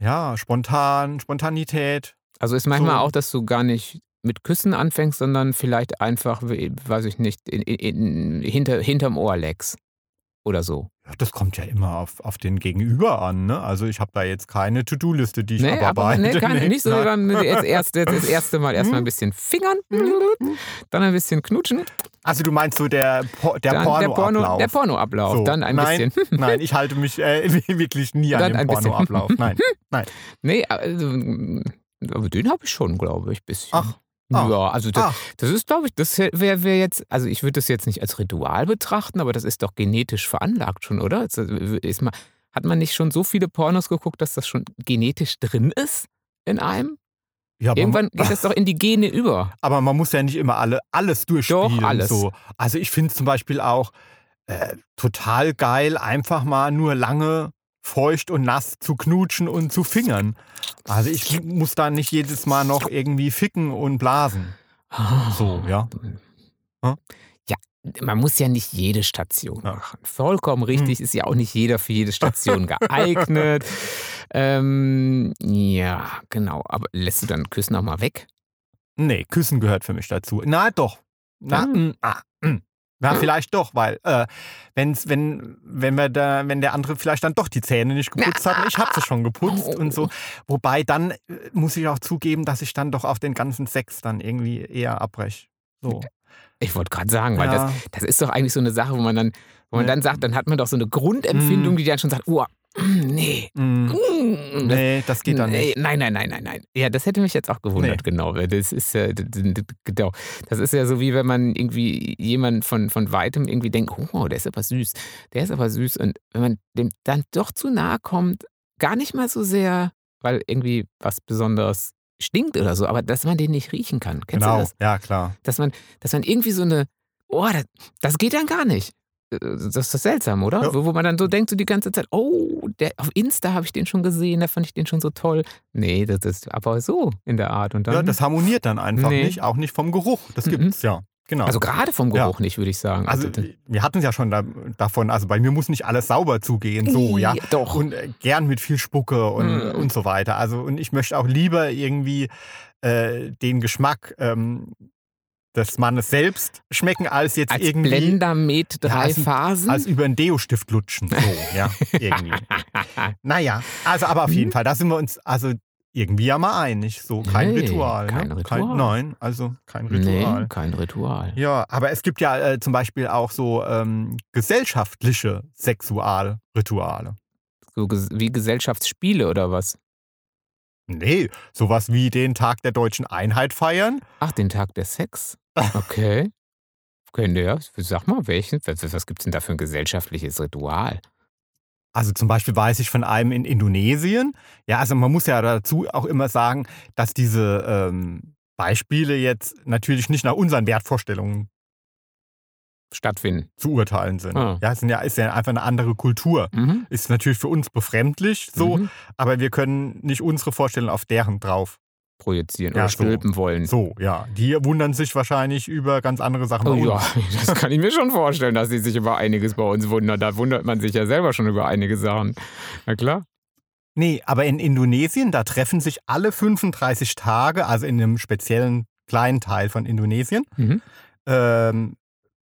ja, spontan, Spontanität. Also ist manchmal So. auch, dass du gar nicht mit Küssen anfängst, sondern vielleicht einfach, we- weiß ich nicht, in, in, in, hinter, hinterm Ohr leckst. Oder so. Ja, das kommt ja immer auf, auf den Gegenüber an. Ne? Also ich habe da jetzt keine To-Do-Liste, die ich Nee, abarbeite. nee, kann, Nee, nicht so nein. beim jetzt erst, jetzt das erste Mal erstmal ein bisschen fingern, dann ein bisschen knutschen, Also du meinst so der, Po- der Porno, Pornoablauf. der Pornoablauf, So, dann ein nein, bisschen. [LAUGHS] Nein, ich halte mich äh, [LAUGHS] wirklich nie an Dann den ein bisschen. Pornoablauf. Nein. [LAUGHS] Nee, also, aber den habe ich schon, glaube ich, ein bisschen. Ach, ach, ja, also das, Ach, das ist, glaube ich, das wäre wär jetzt, also ich würde das jetzt nicht als Ritual betrachten, aber das ist doch genetisch veranlagt schon, oder? Ist, ist man, hat man nicht schon so viele Pornos geguckt, dass das schon genetisch drin ist in einem? ja, Irgendwann geht das doch in die Gene über. [LAUGHS] aber man muss ja nicht immer alle, alles durchspielen. alles. So. Also ich finde zum Beispiel auch äh, total geil, einfach mal nur lange feucht und nass zu knutschen und zu fingern. Also ich muss da nicht jedes Mal noch irgendwie ficken und blasen. So, ja. Hm? Ja, man muss ja nicht jede Station Ja. machen. Vollkommen richtig, ist ja auch nicht jeder für jede Station [LAUGHS] geeignet. ähm, ja, genau. Aber lässt du dann Küssen auch mal weg? Nee, Küssen gehört für mich dazu. Na doch. Na, mm, ah, Na, vielleicht doch, weil äh, wenn's, wenn, wenn, wir da, wenn der andere vielleicht dann doch die Zähne nicht geputzt hat, und ich habe sie schon geputzt und so. [LAUGHS] Wobei dann äh, muss ich auch zugeben, dass ich dann doch auf den ganzen Sex dann irgendwie eher abbreche. So. Ich wollte gerade sagen, weil das, Ja. das ist doch eigentlich so eine Sache, wo man dann, wo man Ja. dann sagt, dann hat man doch so eine Grundempfindung, Mm. die dann schon sagt, oh, nee. Mm, mm, das- nee, das geht dann nee, nicht. Nein, nein, nein, nein, nein. Ja, das hätte mich jetzt auch gewundert, genau. weil Das ist ja, genau. Das ist ja so, wie wenn man irgendwie jemand von, von weitem irgendwie denkt, oh, der ist aber süß, der ist aber süß. Und wenn man dem dann doch zu nahe kommt, gar nicht mal so sehr, weil irgendwie was Besonderes stinkt oder so, aber dass man den nicht riechen kann. Kennst du Genau, das? ja klar. Dass man, dass man irgendwie so eine, oh, das, das geht dann gar nicht. Äh, Das ist doch seltsam, oder? Ja. Wo, wo man dann so denkt, so die ganze Zeit, oh, der, auf Insta habe ich den schon gesehen, da fand ich den schon so toll. Nee, das ist aber so in der Art. Und dann, Ja, das harmoniert dann einfach Nee. nicht, auch nicht vom Geruch. Das Mhm. gibt's ja. Genau. also gerade vom Ja. Geruch nicht, würde ich sagen. Also, das- wir hatten es ja schon da, davon, also bei mir muss nicht alles sauber zugehen, so, ja. Doch. Und äh, gern mit viel Spucke und, Mm. und so weiter. Also, und ich möchte auch lieber irgendwie äh, den Geschmack ähm, des Mannes selbst schmecken, als jetzt als irgendwie Blender mit Ja, drei ein- Phasen. als über einen Deo-Stift lutschen. So, ja, [LAUGHS] irgendwie. Naja, also aber auf Mhm. jeden Fall, da sind wir uns also irgendwie ja mal einig. So, kein Nee, Ritual. kein ne? Ritual. nein, also kein nee, Ritual. kein Ritual. Ja, aber es gibt ja äh, zum Beispiel auch so ähm, gesellschaftliche Sexualrituale. So wie Gesellschaftsspiele oder was? Nee, sowas wie den Tag der deutschen Einheit feiern. Ach, den Tag der Sex? Okay. Könnte ja. Sag mal, welchen? Was, was gibt es denn da für ein gesellschaftliches Ritual? Also zum Beispiel weiß ich von einem in Indonesien. Ja, also man muss ja dazu auch immer sagen, dass diese ähm, Beispiele jetzt natürlich nicht nach unseren Wertvorstellungen Stattfinden. zu urteilen sind. Ah. Ja, es sind ja, ist ja einfach eine andere Kultur. Mhm. Ist natürlich für uns befremdlich so, Mhm. aber wir können nicht unsere Vorstellungen auf deren drauf. Projizieren Ja, oder so. stülpen wollen. So, ja. Die wundern sich wahrscheinlich über ganz andere Sachen. Oh bei ja, [LAUGHS] das kann ich mir schon vorstellen, dass sie sich über einiges bei uns wundern. Da wundert man sich ja selber schon über einige Sachen. Na klar. Nee, aber in Indonesien, da treffen sich alle 35 Tage, also in einem speziellen kleinen Teil von Indonesien, Mhm. ähm,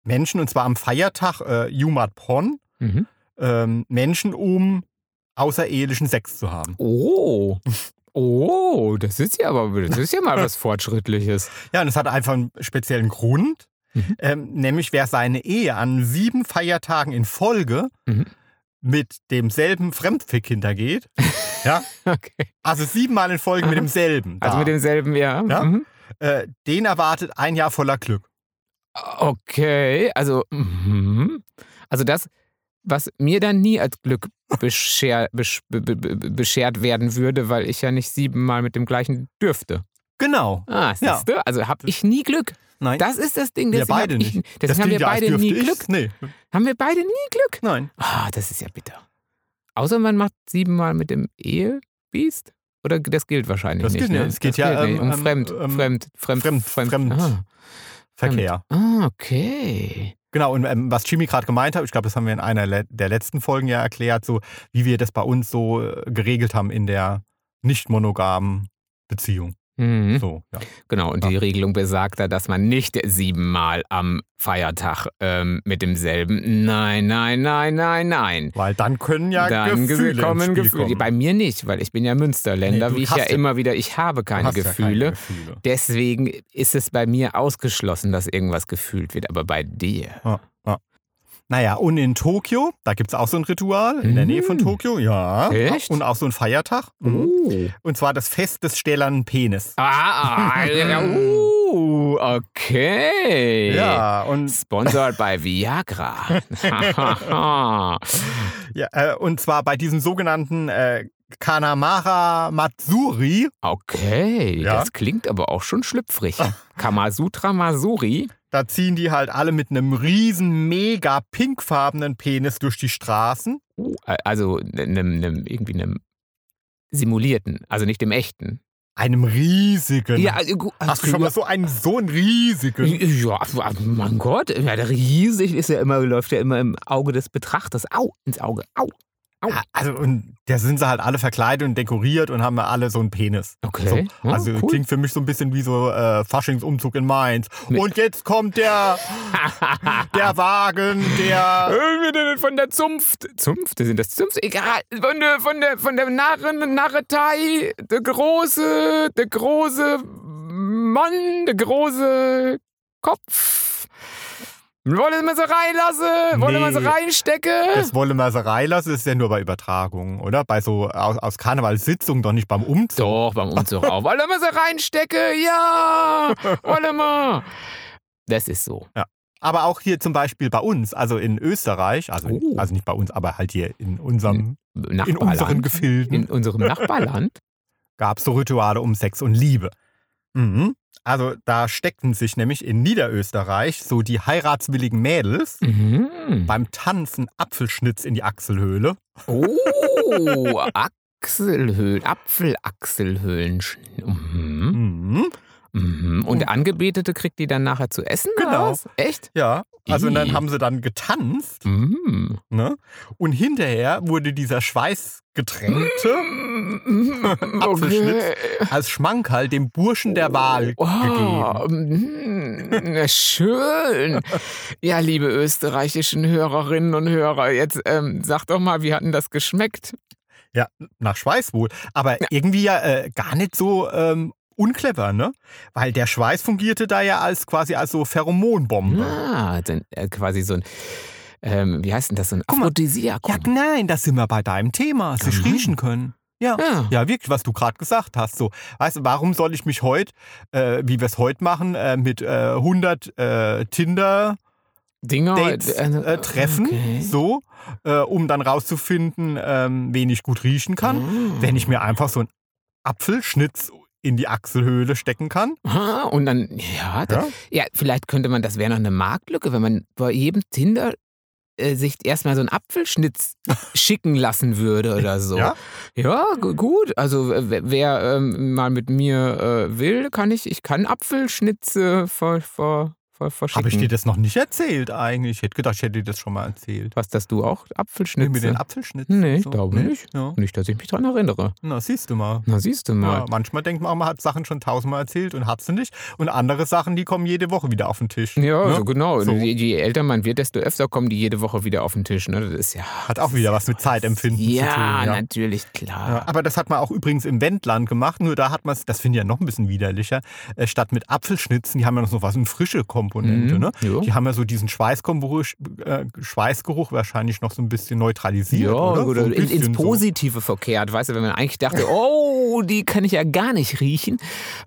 Menschen, und zwar am Feiertag äh, Jumat Pon, Mhm. ähm, Menschen, um außerehelichen Sex zu haben. Oh. [LAUGHS] Oh, das ist ja aber das ist ja mal was Fortschrittliches. Ja, und es hat einfach einen speziellen Grund, Mhm. ähm, nämlich wer seine Ehe an sieben Feiertagen in Folge Mhm. mit demselben Fremdfick hintergeht, [LAUGHS] ja, Okay. also siebenmal in Folge mit Aha. demselben, Also da, mit demselben, ja. Ja? Mhm. äh, den erwartet ein Jahr voller Glück. Okay, also, mhm. also das, was mir dann nie als Glück bescher, besch, be, be, be, beschert werden würde, weil ich ja nicht siebenmal mit dem gleichen dürfte. Genau. Ah, Ja. siehst du? Also habe ich nie Glück. Nein, Das ist das Ding. wir beide hab ich, nicht. Deswegen haben wir ja, beide nie dürfte Glück. Nee, Haben wir beide nie Glück? nein. Ah, das ist ja bitter. Außer man macht siebenmal mit dem Ehebiest? Oder das gilt wahrscheinlich Das nicht. gilt ne? nicht. Es geht das ja, gilt nicht. ähm, um ähm, Fremd, ähm, Fremd, Fremd, Fremd- Fremd- Ah, Verkehr. ah, okay. Genau, und ähm, was Jimmy gerade gemeint hat, ich glaube, das haben wir in einer le der letzten Folgen ja erklärt, so wie wir das bei uns so äh, geregelt haben in der nicht monogamen Beziehung. Mhm. So, ja. Genau, und die Regelung besagt da, dass man nicht siebenmal am Feiertag ähm, mit demselben. Nein, nein, nein, nein, nein. Weil dann können ja Dann Gefühle kommen Gefühle. kommen. Bei mir nicht, weil ich bin ja Münsterländer, Nee, wie ich ja ja- immer wieder, ich habe keine hast ja Gefühle. Gefühle. Deswegen ist es bei mir ausgeschlossen, dass irgendwas gefühlt wird. Aber bei dir. Naja, und in Tokio, da gibt es auch so ein Ritual, in der Nähe von Mm. Tokio, ja. Echt? Und auch so ein Feiertag. Mhm. Oh. Und zwar das Fest des stählernen Penis. Ah, ah, ja, uh, okay. Ja, und, Sponsored bei Viagra. [LAUGHS] ja, äh, und zwar bei diesem sogenannten äh, Kanamara Matsuri. okay, Ja. das klingt aber auch schon schlüpfrig. [LAUGHS] Kamasutra Masuri. Da ziehen die halt alle mit einem riesen, mega pinkfarbenen Penis durch die Straßen. Uh, also einem, einem, irgendwie einem simulierten, also nicht dem echten. Einem riesigen. Ja, also, gu- Hast du schon mal so einen, so einen riesigen? Ja, mein Gott, ja, der riesig ist ja immer, läuft ja immer im Auge des Betrachters. Au, ins Auge. Au. Ja, also, und da sind sie halt alle verkleidet und dekoriert und haben alle so einen Penis. Okay. So, Ja, also cool. klingt für mich so ein bisschen wie so äh, Faschingsumzug in Mainz. Mit- Und jetzt kommt der, [LAUGHS] der Wagen, der. Von der Zunft. Zunft? Sind das Zunft? Egal. Von der, von der, von der Narren, Narretei. Der große, der große Mann, der große Kopf. Wollen wir sie reinlassen? Wollen wir sie Nee. reinstecken? Das wolle man so reinlassen, ist ja nur bei Übertragungen, oder? Bei so aus, aus Karnevalssitzungen, doch nicht beim Umzug. Doch, beim Umzug auch. Wollen wir sie reinstecken? Ja! Wollen wir. Das ist so. Aber auch hier zum Beispiel bei uns, also in Österreich, also, Oh. also nicht bei uns, aber halt hier in unserem, in Nachbarland. unseren Gefilden, In unserem Nachbarland. [LAUGHS] gab es so Rituale um Sex und Liebe. Mhm. Also da steckten sich nämlich in Niederösterreich so die heiratswilligen Mädels Mhm. beim Tanzen Apfelschnitz in die Achselhöhle. Oh, [LAUGHS] Achselhöhlen, Apfelachselhöhlen. Mhm. Mhm. Mhm. Und der Angebetete kriegt die dann nachher zu essen? Genau. was? Echt? Ja, also und dann haben sie dann getanzt. Mhm. Ne? Und hinterher wurde dieser schweißgetränkte Apfelschnitz [LAUGHS] Okay. als Schmankerl dem Burschen der Wahl Oh, gegeben. Na, schön. Ja, liebe österreichischen Hörerinnen und Hörer, jetzt ähm, sag doch mal, wie hat denn das geschmeckt? Ja, nach Schweiß wohl. Aber irgendwie ja äh, gar nicht so ähm, unclever, ne? Weil der Schweiß fungierte da ja als quasi als so Pheromonbombe. Ah, dann, äh, quasi so ein, ähm, wie heißt denn das, so ein. Aphrodisiakum. Ja, nein, da sind wir bei deinem Thema. Sich Mhm. riechen können. Ja. Ja. Ja, wirklich, was du gerade gesagt hast. So, weißt du, warum soll ich mich heute, äh, wie wir es heute machen, äh, mit äh, 100 äh, Tinder Dinger Dates äh, treffen, okay. so, äh, um dann rauszufinden, ähm, wen ich gut riechen kann, Ah. wenn ich mir einfach so einen Apfelschnitz in die Achselhöhle stecken kann. Ah, und dann, ja, da, Ja? vielleicht könnte man, das wäre noch eine Marktlücke, wenn man bei jedem Tinder äh, sich erstmal so einen Apfelschnitz [LAUGHS] schicken lassen würde oder so. Ja? Ja, gu- gut. Also wer- wer ähm, mal mit mir äh, will, kann ich, ich kann Apfelschnitze ver, ver verschicken. Habe ich dir das noch nicht erzählt eigentlich? Ich hätte gedacht, ich hätte dir das schon mal erzählt. Was, dass du auch Apfelschnitze? Mit den Apfelschnitzen? Nee, ich so. glaube Nee? nicht. Ja. Nicht, dass ich mich dran erinnere. Na, siehst du mal. Na, siehst du mal. Ja, manchmal denkt man, man hat Sachen schon tausendmal erzählt und hat sie nicht. Und andere Sachen, die kommen jede Woche wieder auf den Tisch. Ja, ne? so genau. So. Je, je älter man wird, desto öfter kommen die jede Woche wieder auf den Tisch. Ne? Das ist ja. Hat auch wieder was mit Zeitempfinden ja, zu tun. Ja. natürlich, klar. Aber das hat man auch übrigens im Wendland gemacht, nur da hat man es, das finde ich ja noch ein bisschen widerlicher, äh, statt mit Apfelschnitzen, die haben ja noch so was, eine frische Komponente. Mhm, Ne? ja. Die haben ja so diesen Schweißgeruch, äh, Schweißgeruch wahrscheinlich noch so ein bisschen neutralisiert. Ja, oder, oder, so in, ins bisschen so. Positive verkehrt, weißt du, wenn man eigentlich dachte, [LAUGHS] oh, die kann ich ja gar nicht riechen.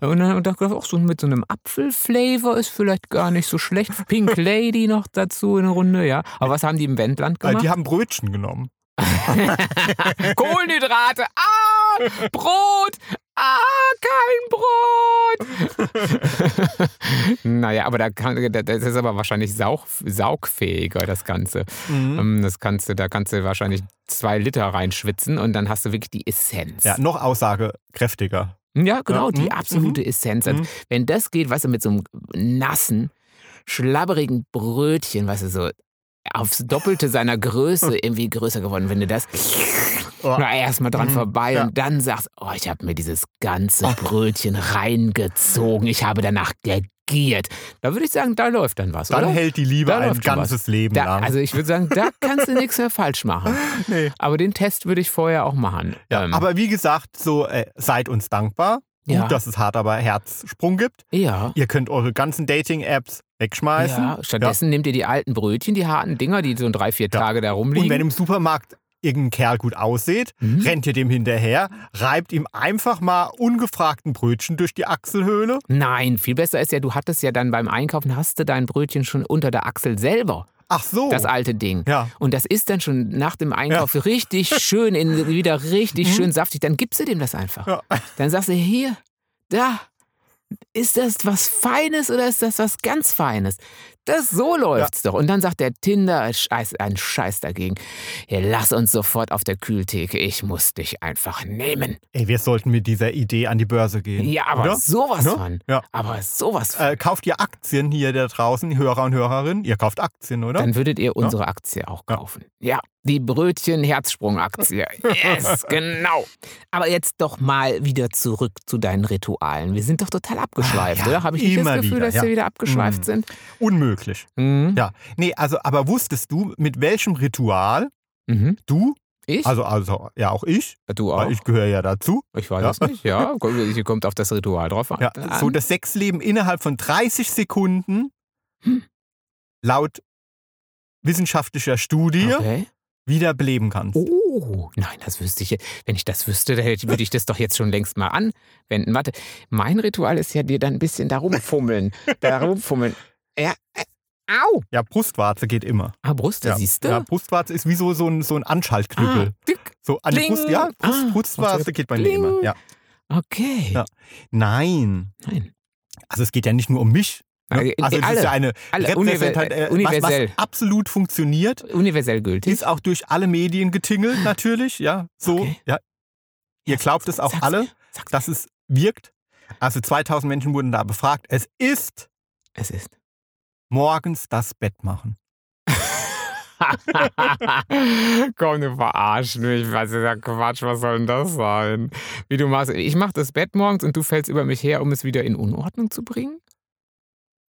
Und dann dachte ich, auch so mit so einem Apfelflavor ist vielleicht gar nicht so schlecht. Pink [LAUGHS] Lady noch dazu in der Runde, ja. Aber was haben die im Wendland Äh, gemacht? Die haben Brötchen genommen. [LAUGHS] Kohlenhydrate, ah, Brot, ah, kein Brot. [LAUGHS] naja, aber da kann, das ist aber wahrscheinlich saug, saugfähiger, das Ganze. Mhm. Ähm, Das kannst du, da kannst du wahrscheinlich zwei Liter reinschwitzen und dann hast du wirklich die Essenz. Ja, noch aussagekräftiger. Ja, genau, Ja, die mhm, absolute Essenz. Also, mhm. Wenn das geht, weißt du, mit so einem nassen, schlabberigen Brötchen, weißt du, so aufs Doppelte seiner Größe [LAUGHS] irgendwie größer geworden. Wenn du das Oh. na, erstmal dran Mhm, vorbei ja. und dann sagst, oh, ich habe mir dieses ganze Brötchen reingezogen, ich habe danach gegiert. Da würde ich sagen, da läuft dann was, Dann oder? hält die Liebe Da ein ganzes Leben Da, lang. also ich würde sagen, da kannst du nichts mehr falsch machen. [LAUGHS] nee. Aber den Test würde ich vorher auch machen. ja, Ähm, aber wie gesagt, so äh, seid uns dankbar. Gut, Ja. dass es hart aber Herzsprung gibt. ja. Ihr könnt eure ganzen Dating-Apps wegschmeißen. Ja, stattdessen nehmt ihr die alten Brötchen, die harten Dinger, die so drei, vier Ja. Tage da Und rumliegen. wenn im Supermarkt irgendein Kerl gut aussieht, Mhm. rennt ihr dem hinterher, reibt ihm einfach mal ungefragten Brötchen durch die Achselhöhle. Nein, viel besser ist ja, du hattest ja dann beim Einkaufen, hast du dein Brötchen schon unter der Achsel selber, Ach so. das alte Ding. ja. Und das ist dann schon nach dem Einkauf richtig [LAUGHS] schön, in, wieder richtig schön saftig. Dann gibst du dem das einfach. Mhm. Ja. Dann sagst du, hier, da, ist das was Feines oder ist das was ganz Feines? Das so läuft's doch. Und dann sagt der Tinder Scheiß, ein Scheiß dagegen. Ja, lass uns sofort auf der Kühltheke. Ich muss dich einfach nehmen. Ey, wir sollten mit dieser Idee an die Börse gehen. Ja, aber oder? sowas Ne? von. Ja. Aber sowas von. Äh, kauft ihr Aktien hier da draußen, Hörer und Hörerinnen? Ihr kauft Aktien, oder? Dann würdet ihr unsere Aktie auch Ja. kaufen. Ja, die Brötchen-Herzsprung-Aktie. [LAUGHS] Yes, genau. Aber jetzt doch mal wieder zurück zu deinen Ritualen. Wir sind doch total abgeschweift, ja, oder? Habe ich nicht das Gefühl, wieder, dass ja. wir wieder abgeschweift Mhm. sind? Unmöglich. Mhm. Ja. Nee, also, aber wusstest du, mit welchem Ritual Mhm. du, Ich? also, also ja auch ich, du auch? ich gehöre ja dazu, Ich weiß Ja. es nicht, ja. Kommt- Hier kommt auf das Ritual drauf an. ja, so das Sexleben innerhalb von 30 Sekunden Hm. laut wissenschaftlicher Studie Okay. wiederbeleben kannst. Oh, nein, das wüsste ich. Wenn ich das wüsste, dann würde ich das doch jetzt schon längst mal anwenden. Warte, mein Ritual ist ja dir dann ein bisschen da rumfummeln. da rumfummeln. Ja, äh, au. Ja, Brustwarze geht immer. Ah, Brust, Ja. siehst du? Ja, Brustwarze ist wie so, so ein, so ein Anschaltknüppel. Ah, dick. so an die. Brust, ja, Brust, Ah, Brustwarze geht bei mir immer. Ja. Okay. Ja. Nein. Nein. Also es geht ja nicht nur um mich. Ne? Äh, Also es alle, ist ja eine alle, Repräsentant, univer- äh, universell. Was, was absolut funktioniert, Universell gültig. ist auch durch alle Medien getingelt natürlich. Ja, so. Okay. Ja. Ihr glaubt es auch Sag's alle, sag's dass es wirkt. Also 2000 Menschen wurden da befragt. Es ist. Es ist. Morgens das Bett machen. [LAUGHS] Komm, du verarsch mich. Was ist ja Quatsch? Was soll denn das sein? Wie du machst. Ich mach das Bett morgens und du fällst über mich her, um es wieder in Unordnung zu bringen?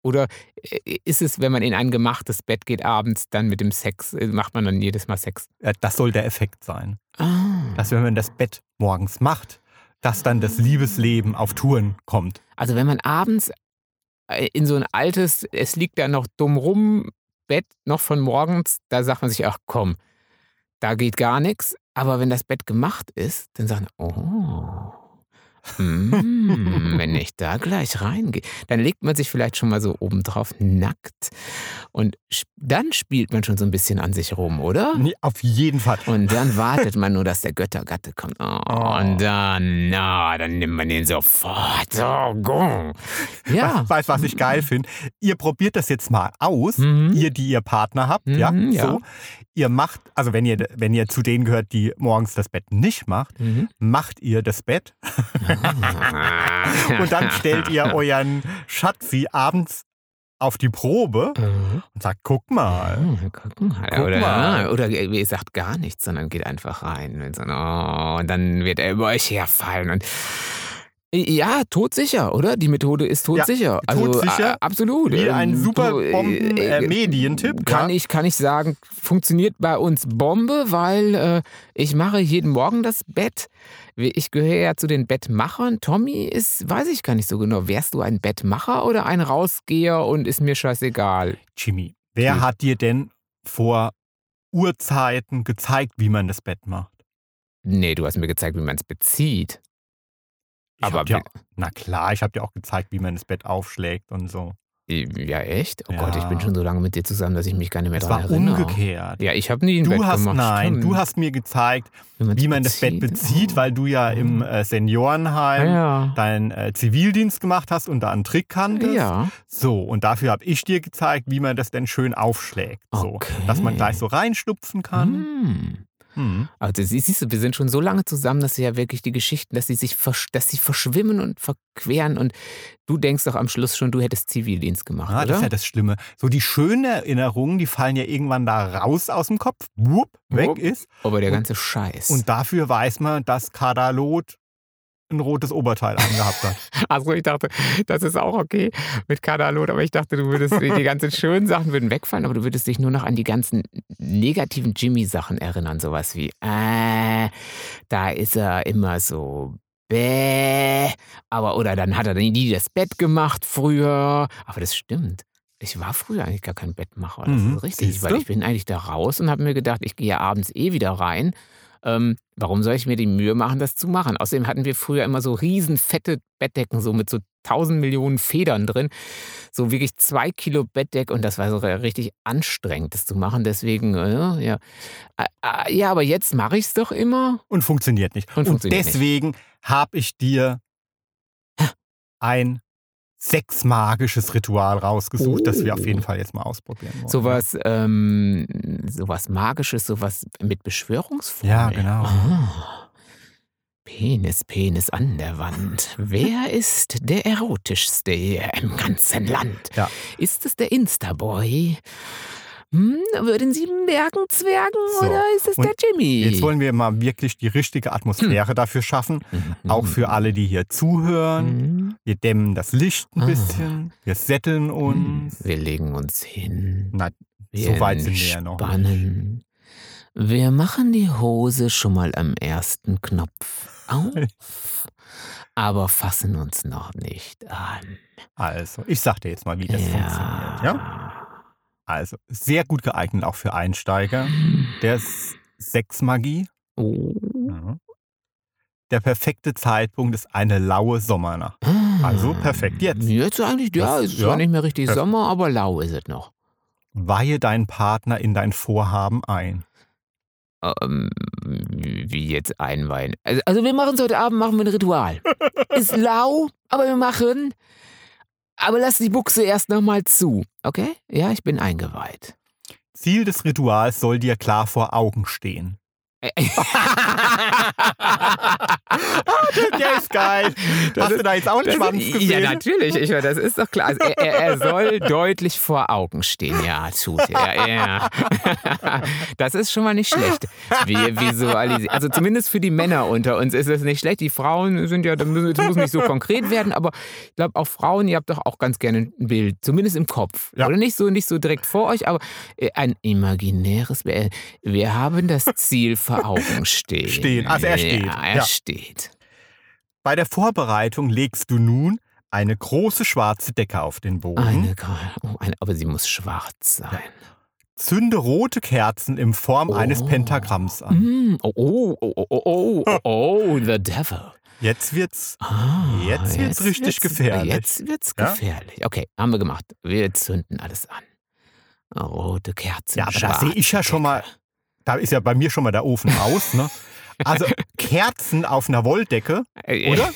Oder äh, ist es, wenn man in ein gemachtes Bett geht abends, dann mit dem Sex, äh, macht man dann jedes Mal Sex? Äh, Das soll der Effekt sein. Ah. Dass wenn man das Bett morgens macht, dass dann das Liebesleben auf Touren kommt. Also wenn man abends in so ein altes, es liegt da noch dumm rum, Bett noch von morgens, da sagt man sich, ach komm, da geht gar nichts. Aber wenn das Bett gemacht ist, dann sagt man, oh, mm, wenn ich da gleich reingehe, dann legt man sich vielleicht schon mal so obendrauf nackt und dann spielt man schon so ein bisschen an sich rum, oder? Nee, auf jeden Fall. Und dann wartet man nur, dass der Göttergatte kommt. Oh, Oh. Und dann, na, dann nimmt man den sofort. Oh, go. Ja. Weißt du, was ich geil finde? Ihr probiert das jetzt mal aus, Mhm. ihr, die ihr Partner habt, ja, Mhm, ja. so. Ihr macht, also wenn ihr, wenn ihr zu denen gehört, die morgens das Bett nicht macht, Mhm. macht ihr das Bett [LAUGHS] und dann stellt ihr euren Schatzi abends auf die Probe Mhm. und sagt, guck mal. Hm, guck mal. Guck oder, mal. oder ihr sagt gar nichts, sondern geht einfach rein. Und, so, oh, und dann wird er über euch herfallen. Und ja, todsicher, oder? Die Methode ist todsicher. also, todsicher. äh, absolut. Wie ein Ähm, super äh, Bomben äh, äh, Medientipp. Kann ja. ich, kann ich sagen, funktioniert bei uns Bombe, weil äh, ich mache jeden Morgen das Bett. Ich gehöre ja zu den Bettmachern. Tommy ist, weiß ich gar nicht so genau. Wärst du ein Bettmacher oder ein Rausgeher und ist mir scheißegal? Jimmy, wer Hm. hat dir denn vor Urzeiten gezeigt, wie man das Bett macht? Nee, du hast mir gezeigt, wie man es bezieht. Ich Aber dir, na klar, ich habe dir auch gezeigt, wie man das Bett aufschlägt und so. Ja, echt? Oh Ja. Gott, ich bin schon so lange mit dir zusammen, dass ich mich gar nicht mehr Es daran war erinnere. umgekehrt. Ja, ich habe nie ein Du Bett hast, gemacht. nein, du hast mir gezeigt, man's wie man das Bett bezieht, weil du ja im äh, Ah, Seniorenheim ja. deinen äh, Zivildienst gemacht hast und da einen Trick kanntest. Ja. So, und dafür habe ich dir gezeigt, wie man das denn schön aufschlägt. So, Okay. dass man gleich so reinschlupfen kann. Hm. Hm. Also sie- siehst du, wir sind schon so lange zusammen, dass sie ja wirklich die Geschichten, dass sie sich dass sie verschwimmen und verqueren und du denkst doch am Schluss schon, du hättest Zivildienst gemacht, Ja, oder? das ist ja das Schlimme. So die schönen Erinnerungen, die fallen ja irgendwann da raus aus dem Kopf, wupp, weg Wupp. ist. Aber der Und- ganze Scheiß. Und dafür weiß man, dass Kadalot ein rotes Oberteil angehabt hat. [LAUGHS] also ich dachte, das ist auch okay mit Kadalot, aber ich dachte, du würdest die, ganzen schönen Sachen würden wegfallen, aber du würdest dich nur noch an die ganzen negativen Jimmy-Sachen erinnern, sowas wie, äh, da ist er immer so bäh, aber oder dann hat er nie das Bett gemacht früher, aber das stimmt. Ich war früher eigentlich gar kein Bettmacher, das Mhm, ist richtig, weil ich bin eigentlich da raus und habe mir gedacht, ich gehe ja abends eh wieder rein. Ähm, warum soll ich mir die Mühe machen, das zu machen? Außerdem hatten wir früher immer so riesen fette Bettdecken, so mit so tausend Millionen Federn drin. So wirklich zwei Kilo Bettdeck und das war so richtig anstrengend, das zu machen. Deswegen, äh, ja. Äh, ja, aber jetzt mache ich es doch immer. Und funktioniert nicht. Und funktioniert nicht. deswegen habe ich dir ein sechsmagisches Ritual rausgesucht, das wir auf jeden Oh. Fall jetzt mal ausprobieren wollen. Sowas, ähm, sowas Magisches, sowas mit Beschwörungsformel. Ja, genau. Ah. Penis, Penis an der Wand. Wer ist der erotischste im ganzen Land? Ja. Ist es der Instaboy? Hm, würden Sie merken, Zwergen, So, oder ist es und der Jimmy? Jetzt wollen wir mal wirklich die richtige Atmosphäre dafür schaffen. Mhm. Auch für alle, die hier zuhören. Mhm. Wir dämmen das Licht ein Ah. bisschen. Wir setteln uns. Wir legen uns hin. Na, Wir so weit sind wir ja noch nicht. Wir machen die Hose schon mal am ersten Knopf auf, [LAUGHS] aber fassen uns noch nicht an. Also, ich sag dir jetzt mal, wie das funktioniert. Ja? Also, sehr gut geeignet auch für Einsteiger. Der ist Sexmagie. Oh. Der perfekte Zeitpunkt ist eine laue Sommernacht. Also perfekt jetzt. Jetzt eigentlich, ja, es ist ja, zwar nicht mehr richtig perfekt. Sommer, aber lau ist es noch. Weihe deinen Partner in dein Vorhaben ein. Ähm, wie jetzt einweihen. Also, also wir machen es heute Abend, machen wir ein Ritual. [LAUGHS] Ist lau, aber wir machen. Aber lass die Buchse erst nochmal zu, okay? Ja, ich bin eingeweiht. Ziel des Rituals soll dir klar vor Augen stehen. [LAUGHS] Der ist geil. Das Hast ist- du da jetzt auch einen Das- Schwanz gesehen? Ja, natürlich. Ich, das ist doch klar. Also er, er, soll deutlich vor Augen stehen. Ja, tut er. Ja. [LAUGHS] Das ist schon mal nicht schlecht. Wir visualisieren. Also zumindest für die Männer unter uns ist es nicht schlecht. Die Frauen sind ja, das muss das muss nicht so konkret werden, aber ich glaube auch Frauen, ihr habt doch auch ganz gerne ein Bild, zumindest im Kopf. Ja. Oder nicht so, nicht so direkt vor euch, aber äh, ein imaginäres Bild. Wir haben das Ziel vor Augen stehen. Stehen. Also er steht. Ja, er Ja. steht. Bei der Vorbereitung legst du nun eine große schwarze Decke auf den Boden. Eine, oh, eine, aber sie muss schwarz sein. Zünde rote Kerzen in Form eines Oh. Pentagramms an. Mm, oh, oh, oh, oh, oh, oh, oh, the devil. Jetzt wird's Ah, Jetzt wird's richtig gefährlich. Jetzt wird's Ja? gefährlich. Okay, haben wir gemacht. Wir zünden alles an. Rote Kerzen. Ja, aber da sehe ich ja schon mal. Da ist ja bei mir schon mal der Ofen aus, ne? Also [LAUGHS] Kerzen auf einer Wolldecke Äh, oder?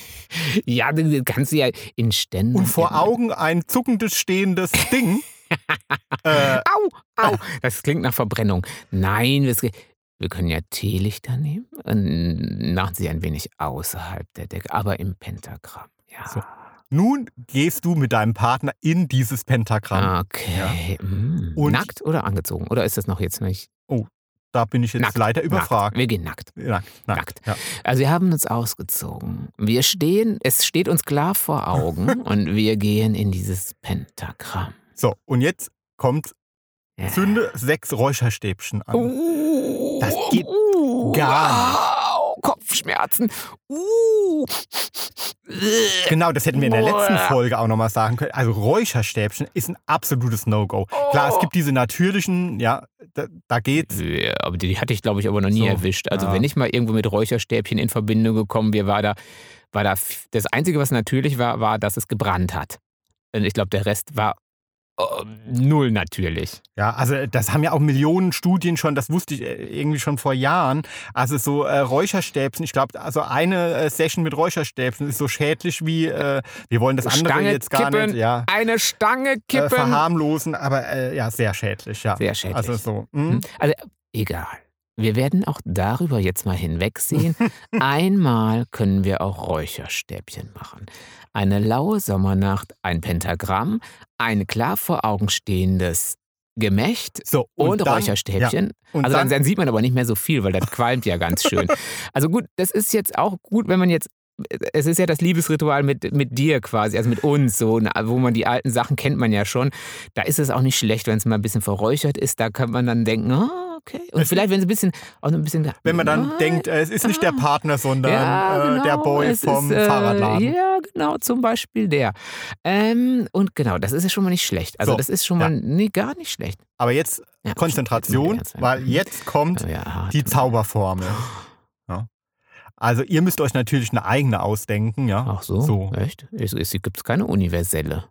Ja, du du kannst sie ja in Ständen. und vor Augen ein zuckendes, stehendes Ding. [LAUGHS] äh, Au, au. Das klingt nach Verbrennung. Nein, das, wir können ja Teelichter nehmen und machen sie ein wenig außerhalb der Decke, aber im Pentagramm. Ja. So. nun gehst du mit deinem Partner in dieses Pentagramm. Okay. Mm. Und- nackt oder angezogen? Oder ist das noch jetzt nicht? Da bin ich jetzt Nackt, leider überfragt. Nackt. Wir gehen nackt. Nackt. Nackt. Ja. Also wir haben uns ausgezogen. Wir stehen, es steht uns klar vor Augen [LAUGHS] und wir gehen in dieses Pentagramm. So, und jetzt kommt Ja. Zünde sechs Räucherstäbchen an. Uh, Das geht gar wow, Kopfschmerzen. Uh. Genau, das hätten wir in der letzten. Folge auch nochmal sagen können. Also Räucherstäbchen ist ein absolutes No-Go. Klar, es Oh. gibt diese natürlichen, ja, da, da geht's. Ja, aber die hatte ich, glaube ich, aber noch nie So, erwischt. Also ja. wenn ich mal irgendwo mit Räucherstäbchen in Verbindung gekommen wäre, war da, war da das Einzige, was natürlich war, war, dass es gebrannt hat. Und ich glaube, der Rest war äh, null natürlich. Ja, also das haben ja auch Millionen Studien schon, das wusste ich äh, irgendwie schon vor Jahren. Also so äh, Räucherstäbchen, ich glaube, also eine äh, Session mit Räucherstäbchen ist so schädlich wie, äh, wir wollen das andere Stange jetzt gar kippen, nicht ja, Eine Stange äh, kippen. verharmlosen, aber äh, ja, sehr schädlich, ja. Sehr schädlich. Also so. Hm? Hm? Also egal. Wir werden auch darüber jetzt mal hinwegsehen. [LAUGHS] Einmal können wir auch Räucherstäbchen machen. Eine laue Sommernacht, ein Pentagramm, ein klar vor Augen stehendes Gemächt So, und, dann- Räucherstäbchen. Und also dann, dann, sieht man aber nicht mehr so viel, weil das qualmt ja ganz schön. [LAUGHS] Also gut, das ist jetzt auch gut, wenn man jetzt. Es ist ja das Liebesritual mit, mit dir quasi, also mit uns, so, wo man die alten Sachen kennt man ja schon. Da ist es auch nicht schlecht, wenn es mal ein bisschen verräuchert ist. Da kann man dann denken, ah, okay. Und vielleicht, wenn es ein bisschen, auch ein bisschen. wenn man dann Ah, denkt, äh, es ist nicht der Partner, sondern ja, genau, äh, der Boy es vom ist, äh, Fahrradladen. Ja, genau, zum Beispiel der. Ähm, und genau, das ist ja schon mal nicht schlecht. Also So, das ist schon ja. mal, nee, gar nicht schlecht. Aber jetzt Ja, Konzentration, weil jetzt kommt werden. Ja, die Zauberformel. Ja. Also ihr müsst euch natürlich eine eigene ausdenken, ja. Ach so, So. echt? Es, es gibt keine universelle.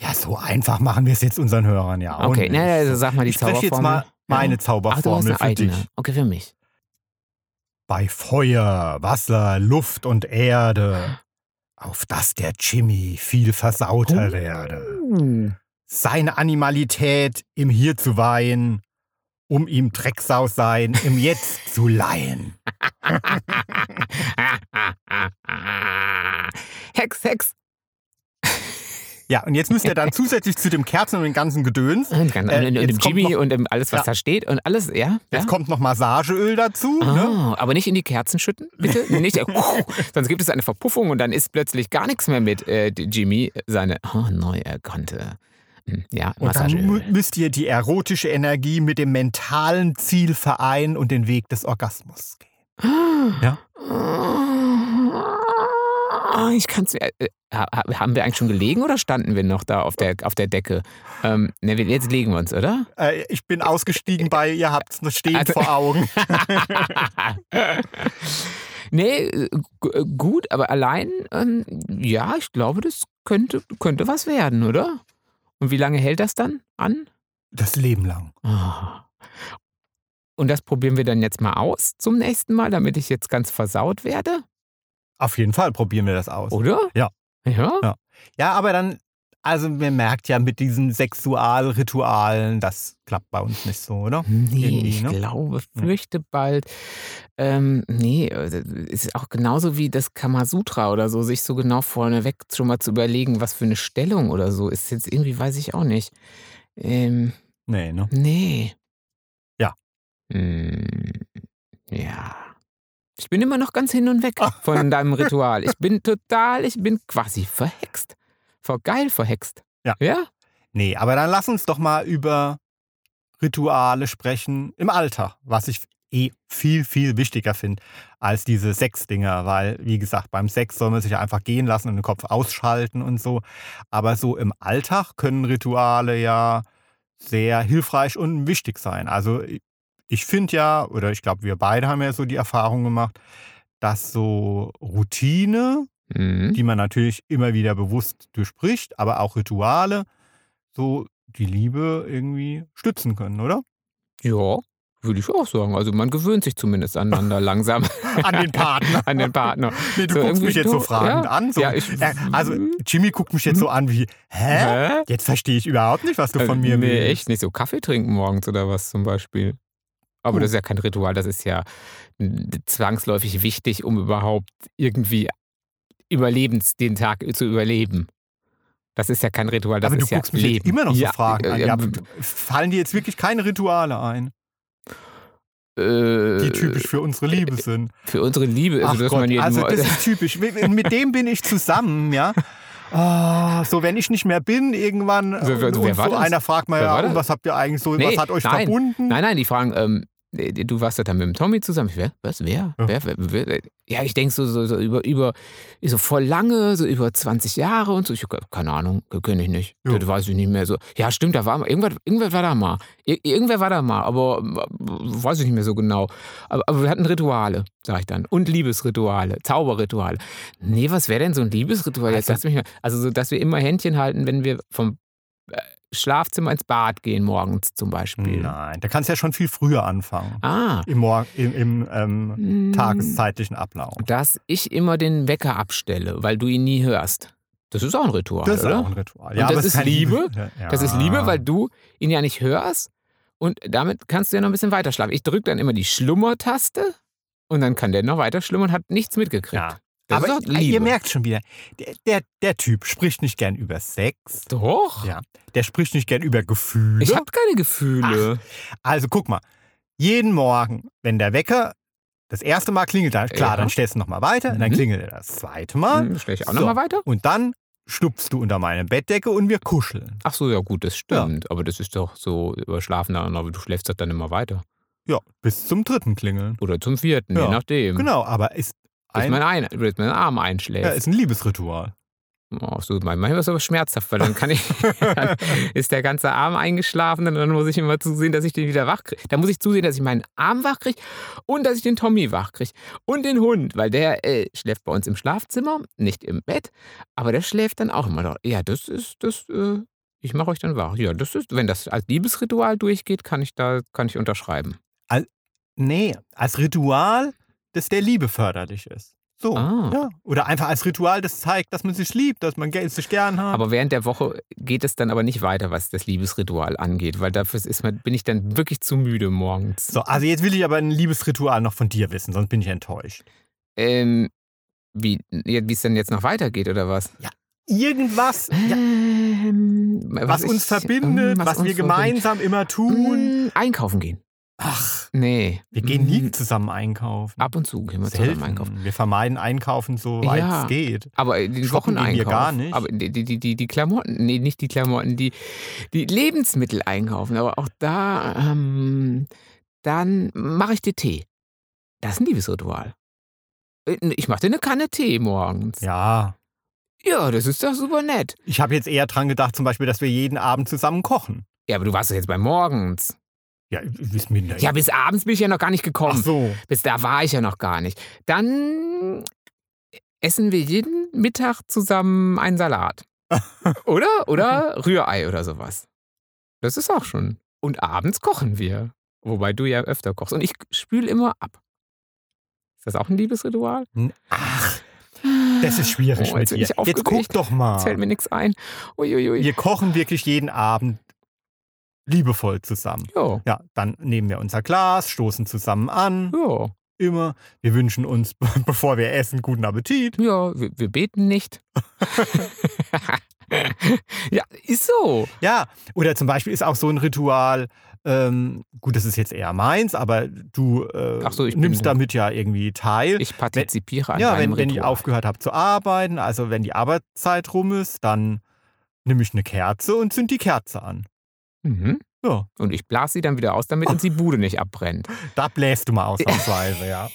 Ja, so einfach machen wir es jetzt unseren Hörern ja Okay, naja, also sag mal die ich spreche jetzt Zauberformel. mal meine Ach, hast Zauberformel eine für eigene. dich. Okay, für mich. Bei Feuer, Wasser, Luft und Erde, auf dass der Jimmy viel versauter werde. Uh. Seine Animalität im Hier zu weihen, um ihm Drecksau sein im Jetzt [LAUGHS] zu leihen. Hex, Hex. Ja, und jetzt müsst ihr dann [LAUGHS] zusätzlich zu dem Kerzen und dem ganzen Gedöns, Und, und, Äh, und dem Jimmy noch- und dem alles, was Ja. da steht und alles, ja? jetzt ja? kommt noch Massageöl dazu. Ne? Ah, aber nicht in die Kerzen schütten, bitte. [LAUGHS] nicht, äh, sonst gibt es eine Verpuffung und dann ist plötzlich gar nichts mehr mit äh, Jimmy seine oh, neu erkannte hm, ja, Und dann müsst ihr die erotische Energie mit dem mentalen Ziel vereinen und den Weg des Orgasmus gehen. [GASPS] Ja. Ah, Ich kann's. Äh, äh, ha- haben wir eigentlich schon gelegen oder standen wir noch da auf der, auf der Decke? Ähm, ne, jetzt legen wir uns, oder? Äh, ich bin ausgestiegen bei, ihr habt es stehen Also- vor Augen. [LAUGHS] nee, äh, gut, aber allein, ähm, ja, ich glaube, das könnte, könnte was werden, oder? Und wie lange hält das dann an? Das Leben lang. Ah. Und das probieren wir dann jetzt mal aus zum nächsten Mal, damit ich jetzt ganz versaut werde, Auf jeden Fall probieren wir das aus. oder? Ja. Ja? Ja. Ja, aber dann, also man merkt ja mit diesen Sexualritualen, das klappt bei uns nicht so, oder? Nee, Irgendwie, ich ne? glaube, fürchte bald. Ähm, nee, äh, ist auch genauso wie das Kamasutra oder so, sich so genau vorneweg schon mal zu überlegen, was für eine Stellung oder so ist jetzt irgendwie, weiß ich auch nicht. Ähm, Nee, ne? nee. Ja. Hm, ja. Ich bin immer noch ganz hin und weg [LAUGHS] von deinem Ritual. Ich bin total, ich bin quasi verhext. Vor geil verhext. Ja. Ja? Nee, aber dann lass uns doch mal über Rituale sprechen im Alltag, was ich eh viel, viel wichtiger finde als diese Sexdinger, weil, wie gesagt, beim Sex soll man sich einfach gehen lassen und den Kopf ausschalten und so. Aber so im Alltag können Rituale ja sehr hilfreich und wichtig sein. Also ich finde ja, oder ich glaube, wir beide haben ja so die Erfahrung gemacht, dass so Routine, Mhm. die man natürlich immer wieder bewusst durchbricht, aber auch Rituale, so die Liebe irgendwie stützen können, oder? Ja, würde ich auch sagen. Also man gewöhnt sich zumindest aneinander langsam. [LAUGHS] An den Partner. [LAUGHS] An den Partner. [LAUGHS] Nee, du So, guckst mich jetzt so fragend ja, an. So, ja, ich- äh, also Jimmy guckt mich jetzt so an wie, hä? Hä? Jetzt verstehe ich überhaupt nicht, was du von mir Äh, nee, willst. echt nicht. So Kaffee trinken morgens oder was zum Beispiel. Aber Hm. das ist ja kein Ritual, das ist ja zwangsläufig wichtig, um überhaupt irgendwie Überlebens, den Tag zu überleben. Das ist ja kein Ritual, das Aber ist ja guckst mich Leben. jetzt immer noch so ja, Fragen an. äh, Ja, äh, fallen dir jetzt wirklich keine Rituale ein, äh, die typisch für unsere Liebe sind? Für unsere Liebe. Ach Also, dass Gott, man jeden also das [LAUGHS] ist typisch. Mit dem bin ich zusammen, ja. Ah, so, wenn ich nicht mehr bin, irgendwann. Und war so einer fragt mal, ja, und was habt ihr eigentlich so, Nee, was hat euch nein. verbunden? Nein, nein, die fragen, ähm, äh, du warst doch dann mit dem Tommy zusammen. Ich, wer? Was? Wer? Ja. Wer, wer, wer? Ja, ich denke so, so, so über, über, so voll lange, so über 20 Jahre und so. Ich, keine Ahnung, kenne ich nicht. Ja. Das weiß ich nicht mehr so. Ja, stimmt, da war mal, irgendwer, irgendwer war da mal. Ir irgendwer war da mal, aber äh, weiß ich nicht mehr so genau. Aber, aber wir hatten Rituale, sag ich dann. Und Liebesrituale, Zauberrituale. Nee, was wäre denn so ein Liebesritual? Jetzt Also- lass mich mal. Also, so, dass wir immer Händchen halten, wenn wir vom äh, Schlafzimmer ins Bad gehen, morgens zum Beispiel. Nein, da kannst du ja schon viel früher anfangen. Ah. Im, Mor im, im ähm, Mm, tageszeitlichen Ablauf. Dass ich immer den Wecker abstelle, weil du ihn nie hörst. Das ist auch ein Ritual, Das ist oder? auch ein Ritual. Und das ist Liebe? Ja. Das ist Liebe, weil du ihn ja nicht hörst und damit kannst du ja noch ein bisschen weiter schlafen. Ich drücke dann immer die Schlummertaste und dann kann der noch weiter schlummern und hat nichts mitgekriegt. Ja. Das aber Liebe. ihr merkt schon wieder, der, der, der Typ spricht nicht gern über Sex. Doch. Ja. Der spricht nicht gern über Gefühle. Ich habe keine Gefühle. Also guck mal, jeden Morgen, wenn der Wecker das erste Mal klingelt, dann, klar, Ja. dann stellst du nochmal weiter, dann Mhm. klingelt er das zweite Mal Hm, Stell ich auch So. noch mal weiter? und dann schlupfst du unter meine Bettdecke und wir kuscheln. Ach so, ja gut, das stimmt. Aber das ist doch so überschlafen, aber du schläfst doch dann immer weiter. Ja, bis zum dritten Klingeln. Oder zum vierten, Ja, je nachdem. Genau, aber ist ein, mein, ein, bis mein Arm einschläft. ja, ist ein Liebesritual. Oh, so, manchmal ist es aber schmerzhaft, weil dann kann ich, [LAUGHS] [LAUGHS] dann ist der ganze Arm eingeschlafen und dann muss ich immer zusehen, dass ich den wieder wach kriege. Da muss ich zusehen, dass ich meinen Arm wach kriege und dass ich den Tommy wach kriege. Und den Hund, weil der äh, schläft bei uns im Schlafzimmer, nicht im Bett, aber der schläft dann auch immer da. Ja, das ist, das, äh, ich mache euch dann wach. Ja, das ist, wenn das als Liebesritual durchgeht, kann ich da, kann ich unterschreiben. Nee, als Ritual, das der Liebe förderlich ist. So, Ah. ja. Oder einfach als Ritual, das zeigt, dass man sich liebt, dass man sich gern hat. Aber während der Woche geht es dann aber nicht weiter, was das Liebesritual angeht, weil dafür ist man, bin ich dann wirklich zu müde morgens. so, also jetzt will ich aber ein Liebesritual noch von dir wissen, sonst bin ich enttäuscht. Ähm, wie ja, es denn jetzt noch weitergeht oder was? Irgendwas, ja, Ähm, was, uns ich- verbindet, ähm, was, uns wir verbindet. gemeinsam immer tun. Mm, Einkaufen gehen. Ach, Nee. wir gehen nie Mm, zusammen einkaufen. Ab und zu gehen wir zusammen Selten. einkaufen. Wir vermeiden einkaufen so weit Ja. es geht. Aber den Shoppen gehen wir Wocheneinkauf. gar nicht. Aber die, die, die, die, die Klamotten, nee, nicht die Klamotten, die, die Lebensmittel einkaufen. Aber auch da, ähm, dann mache ich dir Tee. Das ist ein Liebesritual. Äh, Ich mache dir eine Kanne Tee morgens. Ja, Ja, das ist doch super nett. ich habe jetzt eher dran gedacht, zum Beispiel, dass wir jeden Abend zusammen kochen. Ja, aber du warst doch jetzt bei morgens. Ja, ist mir nicht. Ja, bis abends bin ich ja noch gar nicht Ach gekommen. so. Bis da war ich ja noch gar nicht. Dann essen wir jeden Mittag zusammen einen Salat. [LAUGHS] oder? Oder Rührei oder sowas. Das ist auch schon. Und abends kochen wir. Wobei du ja öfter kochst. Und ich spüle immer ab. Ist das auch ein Liebesritual? Ach, das ist schwierig Oh, mit dir. ich Jetzt guck doch mal. Fällt mir nichts ein. Uiuiui. Wir kochen wirklich jeden Abend liebevoll zusammen. Ja, Ja, dann nehmen wir unser Glas, stoßen zusammen an, ja. immer. Wir wünschen uns, [LAUGHS] bevor wir essen, guten Appetit. Ja, wir, wir beten nicht. [LAUGHS] ja, ist so. Ja, oder zum Beispiel ist auch so ein Ritual, ähm, gut, das ist jetzt eher meins, aber du äh, Ach so, nimmst damit ja irgendwie teil. Ich partizipiere an ja, wenn, wenn ich aufgehört habe zu arbeiten, also wenn die Arbeitszeit rum ist, dann nehme ich eine Kerze und zünd die Kerze an. Mhm. Ja, Und ich blase sie dann wieder aus, damit [LAUGHS] uns die Bude nicht abbrennt. da bläst du mal ausnahmsweise, [LAUGHS] ja.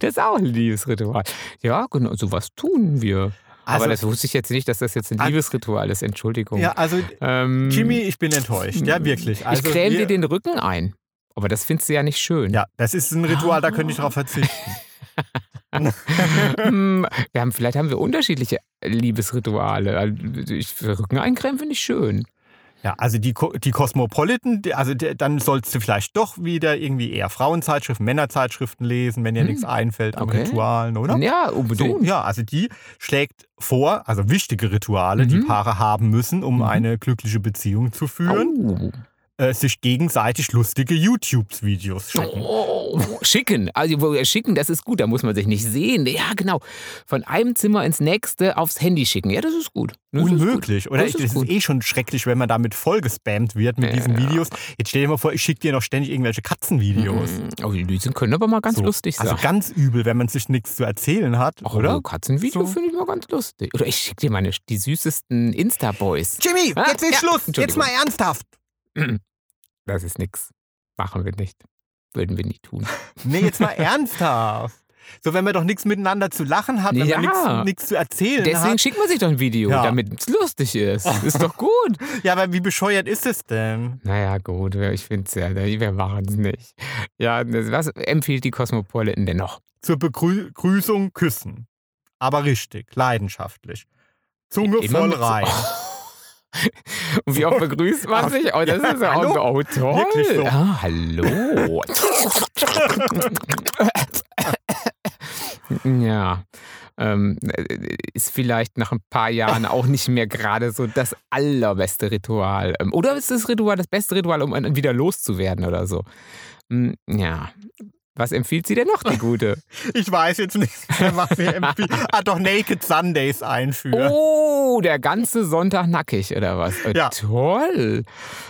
das ist auch ein Liebesritual. Ja, genau, sowas tun wir. Also- Aber das wusste ich jetzt nicht, dass das jetzt ein. Liebesritual ist. Entschuldigung. Ja, also ähm, Jimmy, ich bin enttäuscht. Ja, wirklich. Also ich creme dir den Rücken ein. Aber das findest du ja nicht schön. Ja, das ist ein Ritual, da könnte ich drauf verzichten. Hm, [LAUGHS] wir haben, vielleicht haben wir unterschiedliche Liebesrituale. Also, Ich, Rücken eincremen finde ich schön. Ja, also die, die Cosmopolitan, die- also dann sollst du vielleicht doch wieder irgendwie eher Frauenzeitschriften, Männerzeitschriften lesen, wenn dir Hm. nichts einfällt an Okay. Ritualen, oder? Ja, So, unbedingt. ja, also die schlägt vor, also wichtige Rituale, die Mhm. Paare haben müssen, um Mhm. eine glückliche Beziehung zu führen. Oh. Äh, sich gegenseitig lustige YouTube-Videos schicken. Oh, schicken. Also schicken, das ist gut, da muss man sich nicht sehen. Ja, genau. Von einem Zimmer ins nächste aufs Handy schicken. Ja, das ist gut. Das ist Unmöglich, gut. oder? Das Das ist ist, eh schon schrecklich, wenn man damit vollgespammt wird mit diesen Videos. Jetzt stell dir mal vor, ich schicke dir noch ständig irgendwelche Katzenvideos. Oh, die sind können aber mal ganz So. lustig sein. Also ganz übel, wenn man sich nichts zu erzählen hat, Ach, oder? Katzenvideo So. finde ich mal ganz lustig. Oder ich schicke dir meine die süßesten Insta-Boys. Jimmy, Ah, jetzt ist ja, Schluss. Jetzt mal ernsthaft. Das ist nix. Machen wir nicht. Würden wir nicht tun. [LAUGHS] Nee, jetzt mal [LAUGHS] ernsthaft. So, wenn man doch nichts miteinander zu lachen hat, wenn Ja. man nichts- nichts zu erzählen Deswegen hat. schickt man sich doch ein Video, Ja. damit es lustig ist. [LAUGHS] Ist doch gut. Ja, aber wie bescheuert ist es denn? Naja, gut, ich finde es ja, wir machen es nicht. Ja, was empfiehlt die Cosmopolitan denn noch? Zur Begrüßung küssen. Aber richtig, leidenschaftlich. Zunge Immer voll mit so- rein. Und wie oft begrüßt man sich? Oh, das ja, ist ja auch hallo? oh, toll. So. Ah, hallo. ja. Ähm, ist vielleicht nach ein paar Jahren auch nicht mehr gerade so das allerbeste Ritual. Ähm, Oder ist das Ritual das beste Ritual, um wieder loszuwerden oder so? Hm, Ja. Was empfiehlt sie denn noch, die Gute? [LAUGHS] Ich weiß jetzt nicht was wir empfehlen. Ah, doch Naked Sundays einführen. Oh, der ganze Sonntag nackig, oder was? Äh, Ja. Toll.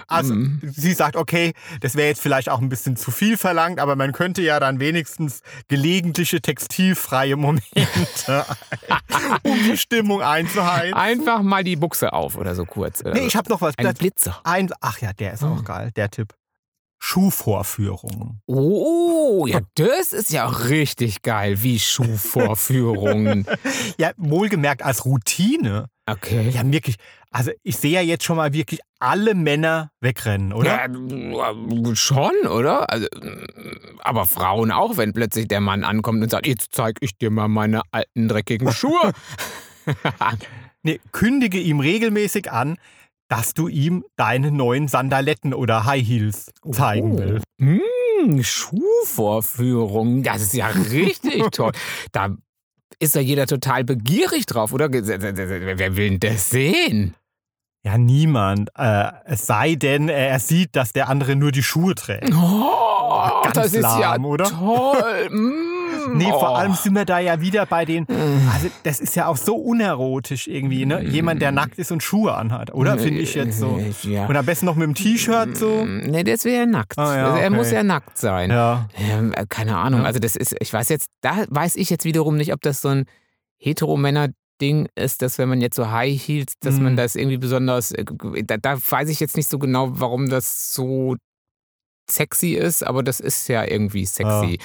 Also, Mm. sie sagt, okay, das wäre jetzt vielleicht auch ein bisschen zu viel verlangt, aber man könnte ja dann wenigstens gelegentliche textilfreie Momente, [LAUGHS] um die Stimmung einzuhalten. Einfach mal die Buchse auf oder so kurz. Oder Nee, ich habe noch was. Ein Blitzer. Ein, ach ja, der ist Oh. auch geil, der Tipp. Schuhvorführungen. Oh, ja, das ist ja richtig geil, wie Schuhvorführungen. [LAUGHS] Ja, wohlgemerkt als Routine. Okay. Ja, wirklich. Also ich sehe ja jetzt schon mal wirklich alle Männer wegrennen, oder? Ja, äh, schon, oder? Also, aber Frauen auch, wenn plötzlich der Mann ankommt und sagt, jetzt zeig ich dir mal meine alten dreckigen Schuhe. [LAUGHS] [LAUGHS] Nee, kündige ihm regelmäßig an, dass du ihm deine neuen Sandaletten oder High Heels zeigen Oh. willst. Hm, Schuhvorführung, das ist ja richtig [LAUGHS] toll. Da ist ja jeder total begierig drauf, oder? Wer will denn das sehen? Ja, niemand. Äh, es sei denn, er sieht, dass der andere nur die Schuhe trägt. Oh, ganz das ist ja lahm, oder? toll. [LAUGHS] Mm, [LAUGHS] Nee, vor oh. allem sind wir da ja wieder bei den. Also, das ist ja auch so unerotisch irgendwie, ne? Jemand, der nackt ist und Schuhe anhat, oder? Finde ich jetzt so. Ja. Und am besten noch mit dem T-Shirt so. Nee, das wäre nackt. Ah, ja, also er okay. muss ja nackt sein. Ja. Ähm, äh, keine Ahnung. Ja. Also das ist, ich weiß jetzt, da weiß ich jetzt wiederum nicht, ob das so ein Hetero-Männer-Ding ist, dass wenn man jetzt so High Heels, dass man Mhm. das irgendwie besonders, äh, da, da weiß ich jetzt nicht so genau, warum das so sexy ist, aber das ist ja irgendwie sexy.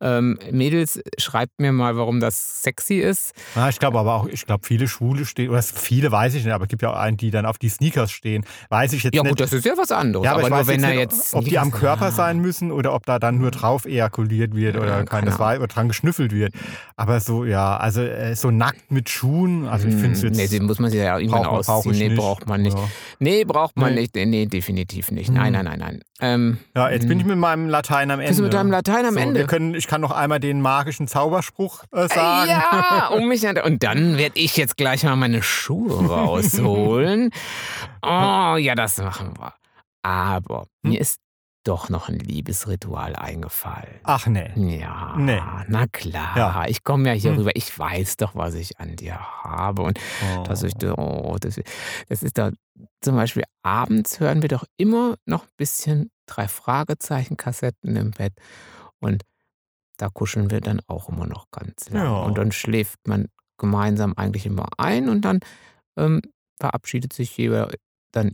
Ähm, Mädels, schreibt mir mal, warum das sexy ist. Ja, ich glaube aber auch, ich glaube, viele Schwule stehen, oder viele weiß ich nicht, aber es gibt ja auch einen, die dann auf die Sneakers stehen. Weiß ich jetzt Ja nicht. gut, das ist ja was anderes. ja, aber, aber nur wenn er jetzt ob die am Körper Ah. sein müssen oder ob da dann nur drauf ejakuliert wird Ja, oder keine keines weiß oder dran geschnüffelt wird. Aber so, ja, also äh, so nackt mit Schuhen, also ich finde es jetzt. Nee, den muss man sich ja irgendwann braucht man- brauch ausziehen. ich Nee, braucht man nicht. Ja. Nee, braucht man Nee. nicht. Nee, definitiv nicht. Nein, Mhm. nein, nein, nein. Ähm, Ja, jetzt bin ich mit meinem Latein am Ende. Bist du mit deinem Latein am so, Ende? Wir können, ich kann noch einmal den magischen Zauberspruch äh, sagen. Ja, [LAUGHS] um mich und dann werde ich jetzt gleich mal meine Schuhe [LAUGHS] rausholen. Oh, ja, das machen wir. Aber Hm? mir ist doch noch ein Liebesritual eingefallen. Ach nee. Ja, Nee. na klar. Ja. Ich komme ja hier Hm. rüber. Ich weiß doch, was ich an dir habe. Und Oh. dass ich, oh, das, das ist da zum Beispiel abends hören wir doch immer noch ein bisschen drei Fragezeichen Kassetten im Bett und da kuscheln wir dann auch immer noch ganz lang Ja. und dann schläft man gemeinsam eigentlich immer ein und dann ähm, verabschiedet sich jeder dann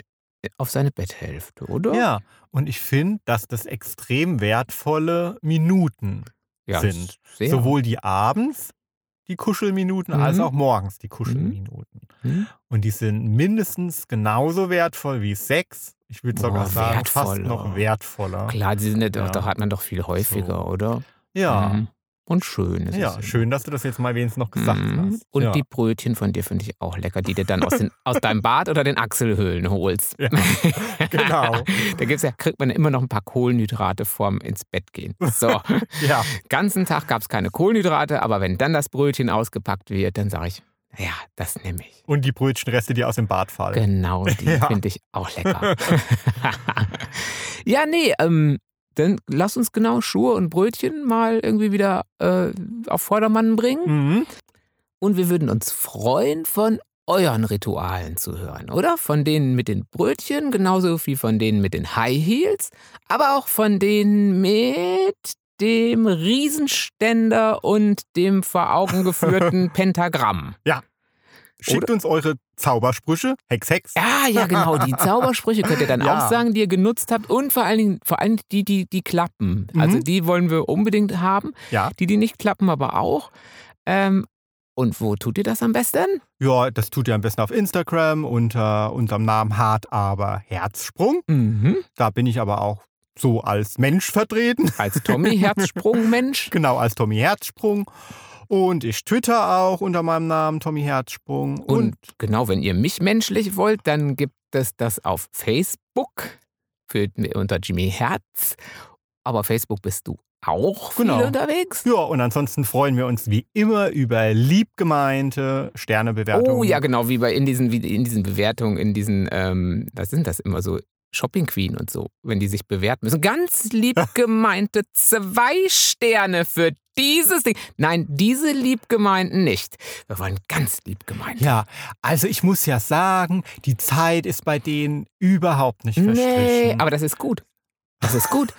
auf seine Betthälfte, oder? Ja, und ich finde, dass das extrem wertvolle Minuten Ja, sind. sehr. Sowohl die abends, die Kuschelminuten, Mhm. als auch morgens die Kuschelminuten. Hm? Und die sind mindestens genauso wertvoll wie Sex. Ich würde sogar Boah, sagen, fast noch wertvoller. Klar, die sind ja, doch, doch hat man doch viel häufiger, So. oder? Ja, Mhm. Und schön ist ja, schön, dass du das jetzt mal wenigstens noch gesagt Mhm. hast. Und ja. die Brötchen von dir finde ich auch lecker, die du dann aus, den, aus deinem Bad oder den Achselhöhlen holst. Ja, [LAUGHS] genau. [LAUGHS] Da gibt's ja, kriegt man immer noch ein paar Kohlenhydrate vorm ins Bett gehen. So, [LAUGHS] Ja, ganzen Tag gab es keine Kohlenhydrate, aber wenn dann das Brötchen ausgepackt wird, dann sage ich, ja, das nehme ich. und die Brötchenreste, die aus dem Bad fallen. Genau, [LAUGHS] die Ja. finde ich auch lecker. [LAUGHS] Ja, nee, ähm, dann lass uns genau Schuhe und Brötchen mal irgendwie wieder äh, auf Vordermann bringen. Mhm. Und wir würden uns freuen, von euren Ritualen zu hören, oder? Von denen mit den Brötchen, genauso wie von denen mit den High Heels, aber auch von denen mit dem Riesenständer und dem vor Augen geführten [LAUGHS] Pentagramm. Schickt Oder- uns eure Zaubersprüche. Hex, Hex. Ja, ja, genau. Die [LAUGHS] Zaubersprüche könnt ihr dann Ja. auch sagen, die ihr genutzt habt. Und vor allen Dingen, vor allem die, die, die klappen. Mhm. Also die wollen wir unbedingt haben. Ja. Die, die nicht klappen, aber auch. Ähm, und wo tut ihr das am besten? Ja, das tut ihr am besten auf Instagram unter unserem Namen Hart aber Herzsprung. Mhm. Da bin ich aber auch so als Mensch vertreten. [LAUGHS] Als Tommy Herzsprung-Mensch. [LAUGHS] Genau, als Tommy Herzsprung. Und ich twitter auch unter meinem Namen Tommy Herzsprung. Und, Und genau, wenn ihr mich menschlich wollt, dann gibt es das auf Facebook für, unter Jimmy Herz. Aber Facebook bist du auch viel Genau. unterwegs. ja, und ansonsten freuen wir uns wie immer über liebgemeinte Sternebewertungen. Oh ja, genau, wie bei in diesen, wie in diesen Bewertungen, in diesen, ähm, was sind das immer so? Shopping Queen und so, wenn die sich bewerten müssen. Ganz lieb [LAUGHS] gemeinte zwei Sterne für dieses Ding. Nein, diese lieb gemeinten nicht. Wir wollen ganz lieb gemeint. Ja, also ich muss ja sagen, die Zeit ist bei denen überhaupt nicht Nee, verstrichen. aber das ist gut. Das ist gut.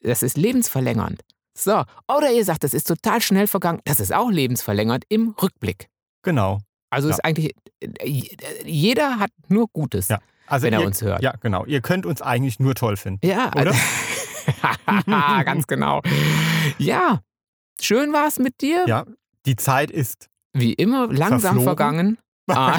Das ist lebensverlängernd. So, oder ihr sagt, das ist total schnell vergangen. Das ist auch lebensverlängernd im Rückblick. genau. Also Ja. ist eigentlich, äh, jeder hat nur Gutes, Ja, Also wenn er ihr, uns hört. Ja, genau. Ihr könnt uns eigentlich nur toll finden. Ja, Oder? Also, [LAUGHS] ganz genau. Ja, schön war es mit dir. Ja, die Zeit ist. Wie immer, langsam Verflogen. vergangen. [LAUGHS] Ah.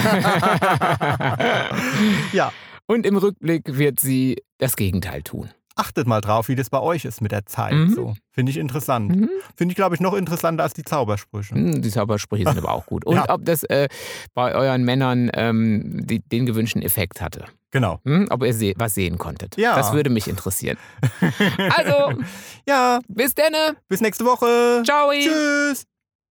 Ja, Und im Rückblick wird sie das Gegenteil tun. Achtet mal drauf, wie das bei euch ist mit der Zeit. Mhm. So. Finde ich interessant. Mhm. Finde ich, glaube ich, noch interessanter als die Zaubersprüche. Hm, Die Zaubersprüche sind aber auch gut. Und Ja. ob das äh, bei euren Männern ähm, die, den gewünschten Effekt hatte. Genau. Hm? Ob ihr se was sehen konntet. Ja. Das würde mich interessieren. [LAUGHS] Also, Ja, bis denne. bis nächste Woche. Ciao. Tschüss.